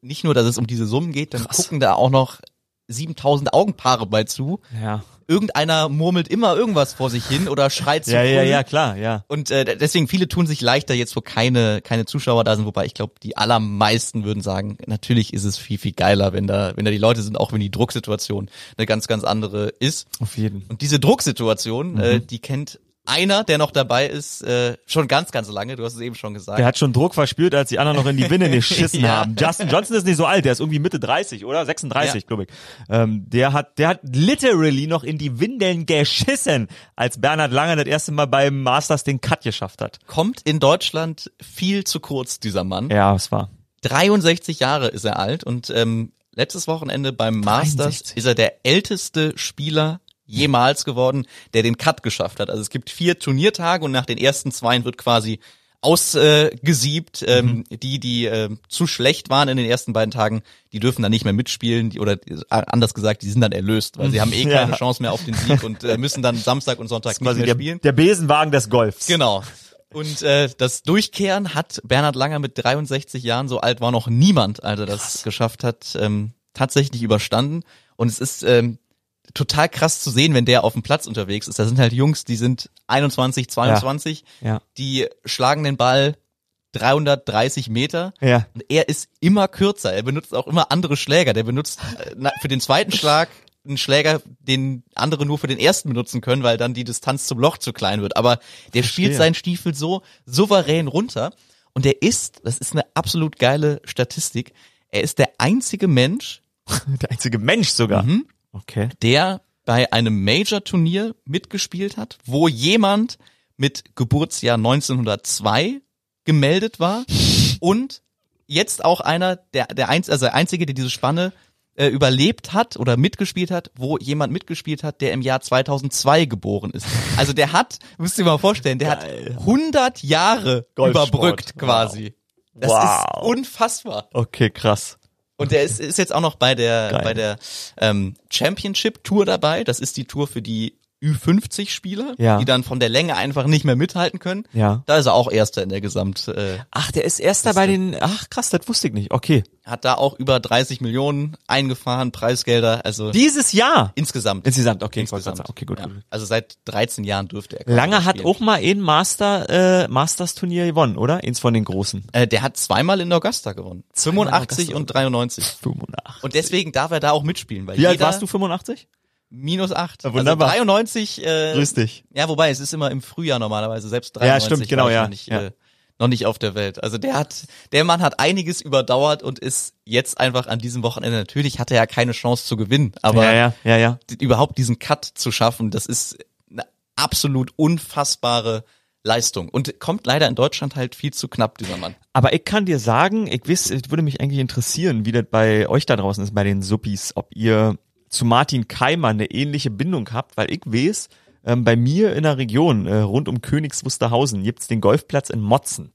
nicht nur, dass es um diese Summen geht, dann gucken da auch noch 7000 Augenpaare bei zu. Ja. Irgendeiner murmelt immer irgendwas vor sich hin oder schreit zu Ja, ja, ja, klar, ja. Und äh, deswegen viele tun sich leichter jetzt, wo keine keine Zuschauer da sind, wobei ich glaube, die allermeisten würden sagen, natürlich ist es viel viel geiler, wenn da wenn da die Leute sind, auch wenn die Drucksituation eine ganz ganz andere ist. Auf jeden. Und diese Drucksituation, Mhm. äh, die kennt einer, der noch dabei ist, äh, schon ganz ganz lange. Du hast es eben schon gesagt. Der hat schon Druck verspürt, als die anderen noch in die Winne geschissen Ja. haben. Justin Johnson ist nicht so alt, der ist irgendwie Mitte 30 oder 36, Ja. glaube ich. Ähm, der hat, der hat literally noch in die Windeln geschissen, als Bernhard Langer das erste Mal beim Masters den Cut geschafft hat. Kommt in Deutschland viel zu kurz dieser Mann. Ja, es war. 63 Jahre ist er alt und ähm, letztes Wochenende beim Masters 63. ist er der älteste Spieler jemals geworden, der den Cut geschafft hat. Also es gibt vier Turniertage und nach den ersten zwei wird quasi ausgesiebt. Äh, ähm, die, die äh, zu schlecht waren in den ersten beiden Tagen, die dürfen dann nicht mehr mitspielen die, oder äh, anders gesagt, die sind dann erlöst, weil sie haben eh Ja. keine Chance mehr auf den Sieg und äh, müssen dann Samstag und Sonntag nicht mehr der, spielen. der Besenwagen des Golfs. Genau. Und äh, das Durchkehren hat Bernhard Langer mit 63 Jahren, so alt war noch niemand, als er das geschafft hat, ähm, tatsächlich überstanden. Und es ist ähm, total krass zu sehen, wenn der auf dem Platz unterwegs ist. Da sind halt Jungs, die sind 21, 22, Ja. die schlagen den Ball 330 Meter. Ja. Und er ist immer kürzer. Er benutzt auch immer andere Schläger. Der benutzt äh, für den zweiten Schlag einen Schläger, den andere nur für den ersten benutzen können, weil dann die Distanz zum Loch zu klein wird. Aber der spielt seinen Stiefel so souverän runter. Und er ist, das ist eine absolut geile Statistik, er ist der einzige Mensch, Der einzige Mensch sogar. Mhm. Okay. der bei einem Major-Turnier mitgespielt hat, wo jemand mit Geburtsjahr 1902 gemeldet war und jetzt auch einer, der, der, einz, also der einzige, der diese Spanne äh, überlebt hat oder mitgespielt hat, wo jemand mitgespielt hat, der im Jahr 2002 geboren ist. Also der hat, müsst ihr mal vorstellen, der hat 100 Jahre Golfsport. überbrückt quasi. Das Wow. ist unfassbar. Okay, krass. Und der ist, ist jetzt auch noch bei der, Geil. bei der ähm, Championship Tour dabei. Das ist die Tour für die Ü50-Spieler, Ja. die dann von der Länge einfach nicht mehr mithalten können. Ja. Da ist er auch Erster in der Gesamt. Äh, Ach, der ist erster bei den, ach krass, das wusste ich nicht. Okay. hat da auch über 30 Millionen eingefahren, Preisgelder. Also Dieses Jahr. insgesamt. Insgesamt, okay, Insgesamt. okay, gut. Ja. gut. Also seit 13 Jahren dürfte er. Lange hat auch mal ein Master, äh, Masters-Turnier gewonnen, oder? Eins von den großen. Äh, der hat zweimal in Augusta gewonnen. 85 Augusta. und 93. 85. Und deswegen darf er da auch mitspielen, weil Wie alt warst du? 85? Minus 8. Ja, wunderbar. Also 93 äh, Grüß dich. Ja, wobei es ist immer im Frühjahr normalerweise, selbst 93 stimmt, genau, ja, noch nicht, ja. äh, noch nicht auf der Welt. Also der hat, der Mann hat einiges überdauert und ist jetzt einfach an diesem Wochenende, natürlich hatte er ja keine Chance zu gewinnen, aber ja, ja, ja, ja. überhaupt diesen Cut zu schaffen, das ist eine absolut unfassbare Leistung und kommt leider in Deutschland halt viel zu knapp, dieser Mann. Aber ich kann dir sagen, ich wiss, es würde mich eigentlich interessieren, wie das bei euch da draußen ist, bei den Suppis, ob ihr zu Martin Keimer eine ähnliche Bindung habt, weil ich weiß, ähm, bei mir in der Region, äh, rund um Königs Wusterhausen, gibt's den Golfplatz in Motzen.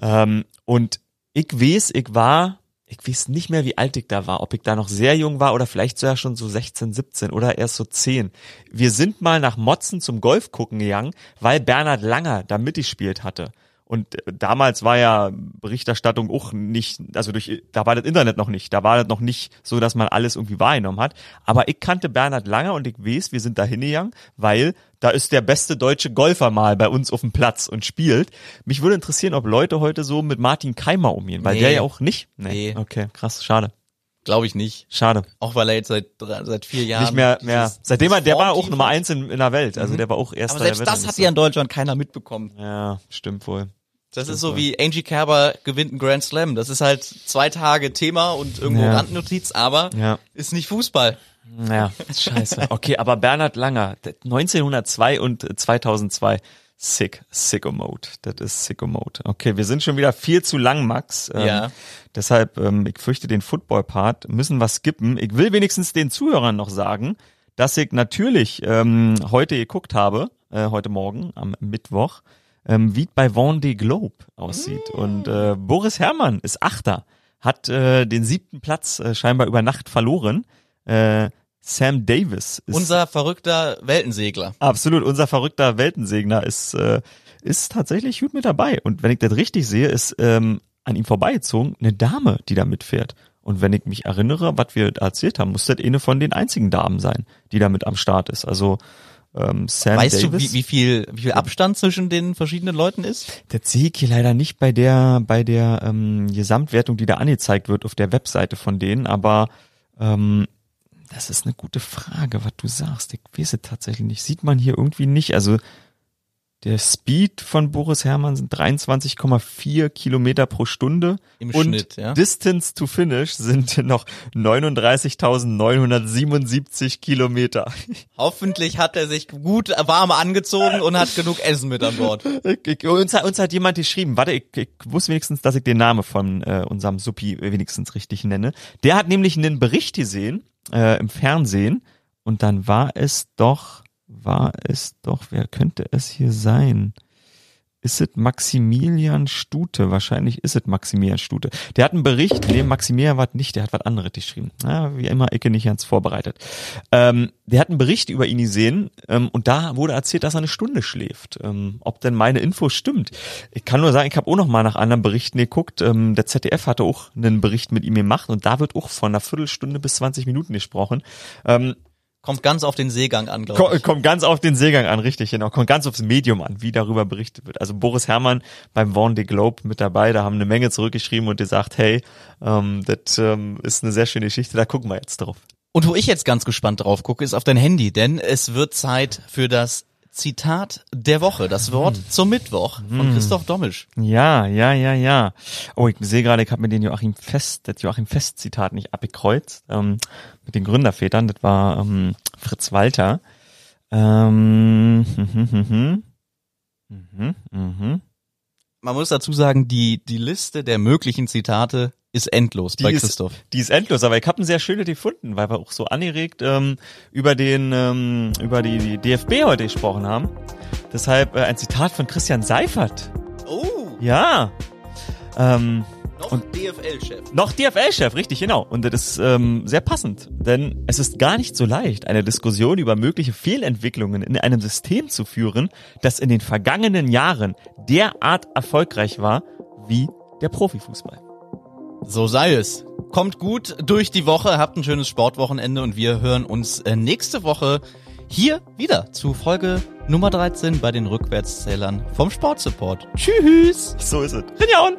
Ähm, und ich weiß, ich war, ich weiß nicht mehr, wie alt ich da war, ob ich da noch sehr jung war oder vielleicht sogar schon so 16, 17 oder erst so 10. Wir sind mal nach Motzen zum Golf gucken gegangen, weil Bernhard Langer da mitgespielt hatte. Und damals war ja Berichterstattung auch nicht, also durch, da war das Internet noch nicht, da war das noch nicht so, dass man alles irgendwie wahrgenommen hat. Aber ich kannte Bernhard Langer und ich weiß, wir sind da hingegangen, weil da ist der beste deutsche Golfer mal bei uns auf dem Platz und spielt. Mich würde interessieren, ob Leute heute so mit Martin Keimer umgehen, weil Nee. der ja auch nicht. Nee. Okay, krass, schade. Glaube ich nicht. Schade. Auch weil er jetzt seit, seit vier Jahren nicht mehr, mehr. dieses- Seitdem er, der war auch Nummer eins in, in der Welt. Also der war auch erster Aber selbst das hat ja in Deutschland keiner mitbekommen. Ja, stimmt wohl. Das ist so wie Angie Kerber gewinnt einen Grand Slam. Das ist halt zwei Tage Thema und irgendwo Ja. Randnotiz, aber Ja. ist nicht Fußball. Ja, scheiße. Okay, aber Bernhard Langer, 1902 und 2002. Sick, sicko Mode. Das ist sicko Mode. Okay, wir sind schon wieder viel zu lang, Max. Ähm, Ja. Deshalb, ähm, ich fürchte den Football-Part, müssen wir skippen. Ich will wenigstens den Zuhörern noch sagen, dass ich natürlich ähm, heute geguckt habe, äh, heute Morgen am Mittwoch, ähm, wie es bei Vendée Globe aussieht. Und äh, Boris Herrmann ist Achter, hat äh, den siebten Platz äh, scheinbar über Nacht verloren. Äh, Sam Davis ist Unser verrückter Weltensegler. absolut unser verrückter Weltensegner ist äh, ist tatsächlich gut mit dabei. Und wenn ich das richtig sehe, ist ähm, an ihm vorbeigezogen eine Dame, die da mitfährt. Und wenn ich mich erinnere, was wir erzählt haben, muss das eine von den einzigen Damen sein, die da mit am Start ist. Also ähm, Sam Weißt Davis. du, wie, wie viel, wie viel Abstand zwischen den verschiedenen Leuten ist? Der sehe ich hier leider nicht bei der bei der ähm, Gesamtwertung, die da angezeigt wird auf der Webseite von denen, aber ähm, das ist eine gute Frage, was du sagst. Ich weiß es tatsächlich nicht. Sieht man hier irgendwie nicht. Also der Speed von Boris Herrmann sind 23,4 Kilometer pro Stunde. Im und Schnitt, ja. Distance to Finish sind noch 39.977 Kilometer. Hoffentlich hat er sich gut warm angezogen und hat genug Essen mit an Bord. Uns, hat- uns hat jemand geschrieben, warte, ich, ich wusste wenigstens, dass ich den Namen von äh, unserem Suppi wenigstens richtig nenne. Der hat nämlich einen Bericht gesehen äh, im Fernsehen und dann war es doch, war es doch, wer könnte es hier sein? Ist es Maximilian Stute? Wahrscheinlich ist es Maximilian Stute. Der hat einen Bericht, nee, Maximilian war nicht, der hat was anderes geschrieben. Ja, wie immer, Icke nicht ganz vorbereitet. Ähm, der hat einen Bericht über ihn gesehen ähm, und da wurde erzählt, dass er eine Stunde schläft. Ähm, ob denn meine Info stimmt? Ich kann nur sagen, ich habe auch noch mal nach anderen Berichten geguckt. Ähm, der ZDF hatte auch einen Bericht mit ihm gemacht und da wird auch von einer Viertelstunde bis 20 Minuten gesprochen. Kommt ganz auf den Seegang an, glaube ich. Kommt ganz auf den Seegang an, richtig, genau. Kommt ganz aufs Medium an, wie darüber berichtet wird. Also Boris Herrmann beim Vendée Globe mit dabei, da haben eine Menge zurückgeschrieben und gesagt, hey, ähm, das ähm, ist eine sehr schöne Geschichte, da gucken wir jetzt drauf. Und wo ich jetzt ganz gespannt drauf gucke, ist auf dein Handy, denn es wird Zeit für das Zitat der Woche, das Wort zum Mittwoch von Christoph Dommisch. Ja, ja, ja, ja. Oh, ich sehe gerade, ich habe mir den Joachim Fest, das Joachim Fest Zitat nicht abgekreuzt, ähm, mit den Gründervätern, das war ähm, Fritz Walter. Ähm, hm, hm, hm, hm. Mhm, mhm. Man muss dazu sagen, die, die Liste der möglichen Zitate ist endlos bei ist, Christoph. Die ist endlos, aber ich habe einen sehr schöne gefunden, weil wir auch so angeregt ähm, über den ähm, über die, die DFB heute gesprochen haben. Deshalb äh, ein Zitat von Christian Seifert. Oh, Ja. Ähm, noch Und- DFL-Chef. noch DFL-Chef, richtig, genau. Und das ist ähm, sehr passend, denn es ist gar nicht so leicht, eine Diskussion über mögliche Fehlentwicklungen in einem System zu führen, das in den vergangenen Jahren derart erfolgreich war wie der Profifußball. So sei es. Kommt gut durch die Woche, habt ein schönes Sportwochenende und wir hören uns äh, nächste Woche hier wieder zu Folge Nummer 13 bei den Rückwärtszählern vom Sportsupport. Tschüss! So ist es. Rinjaun!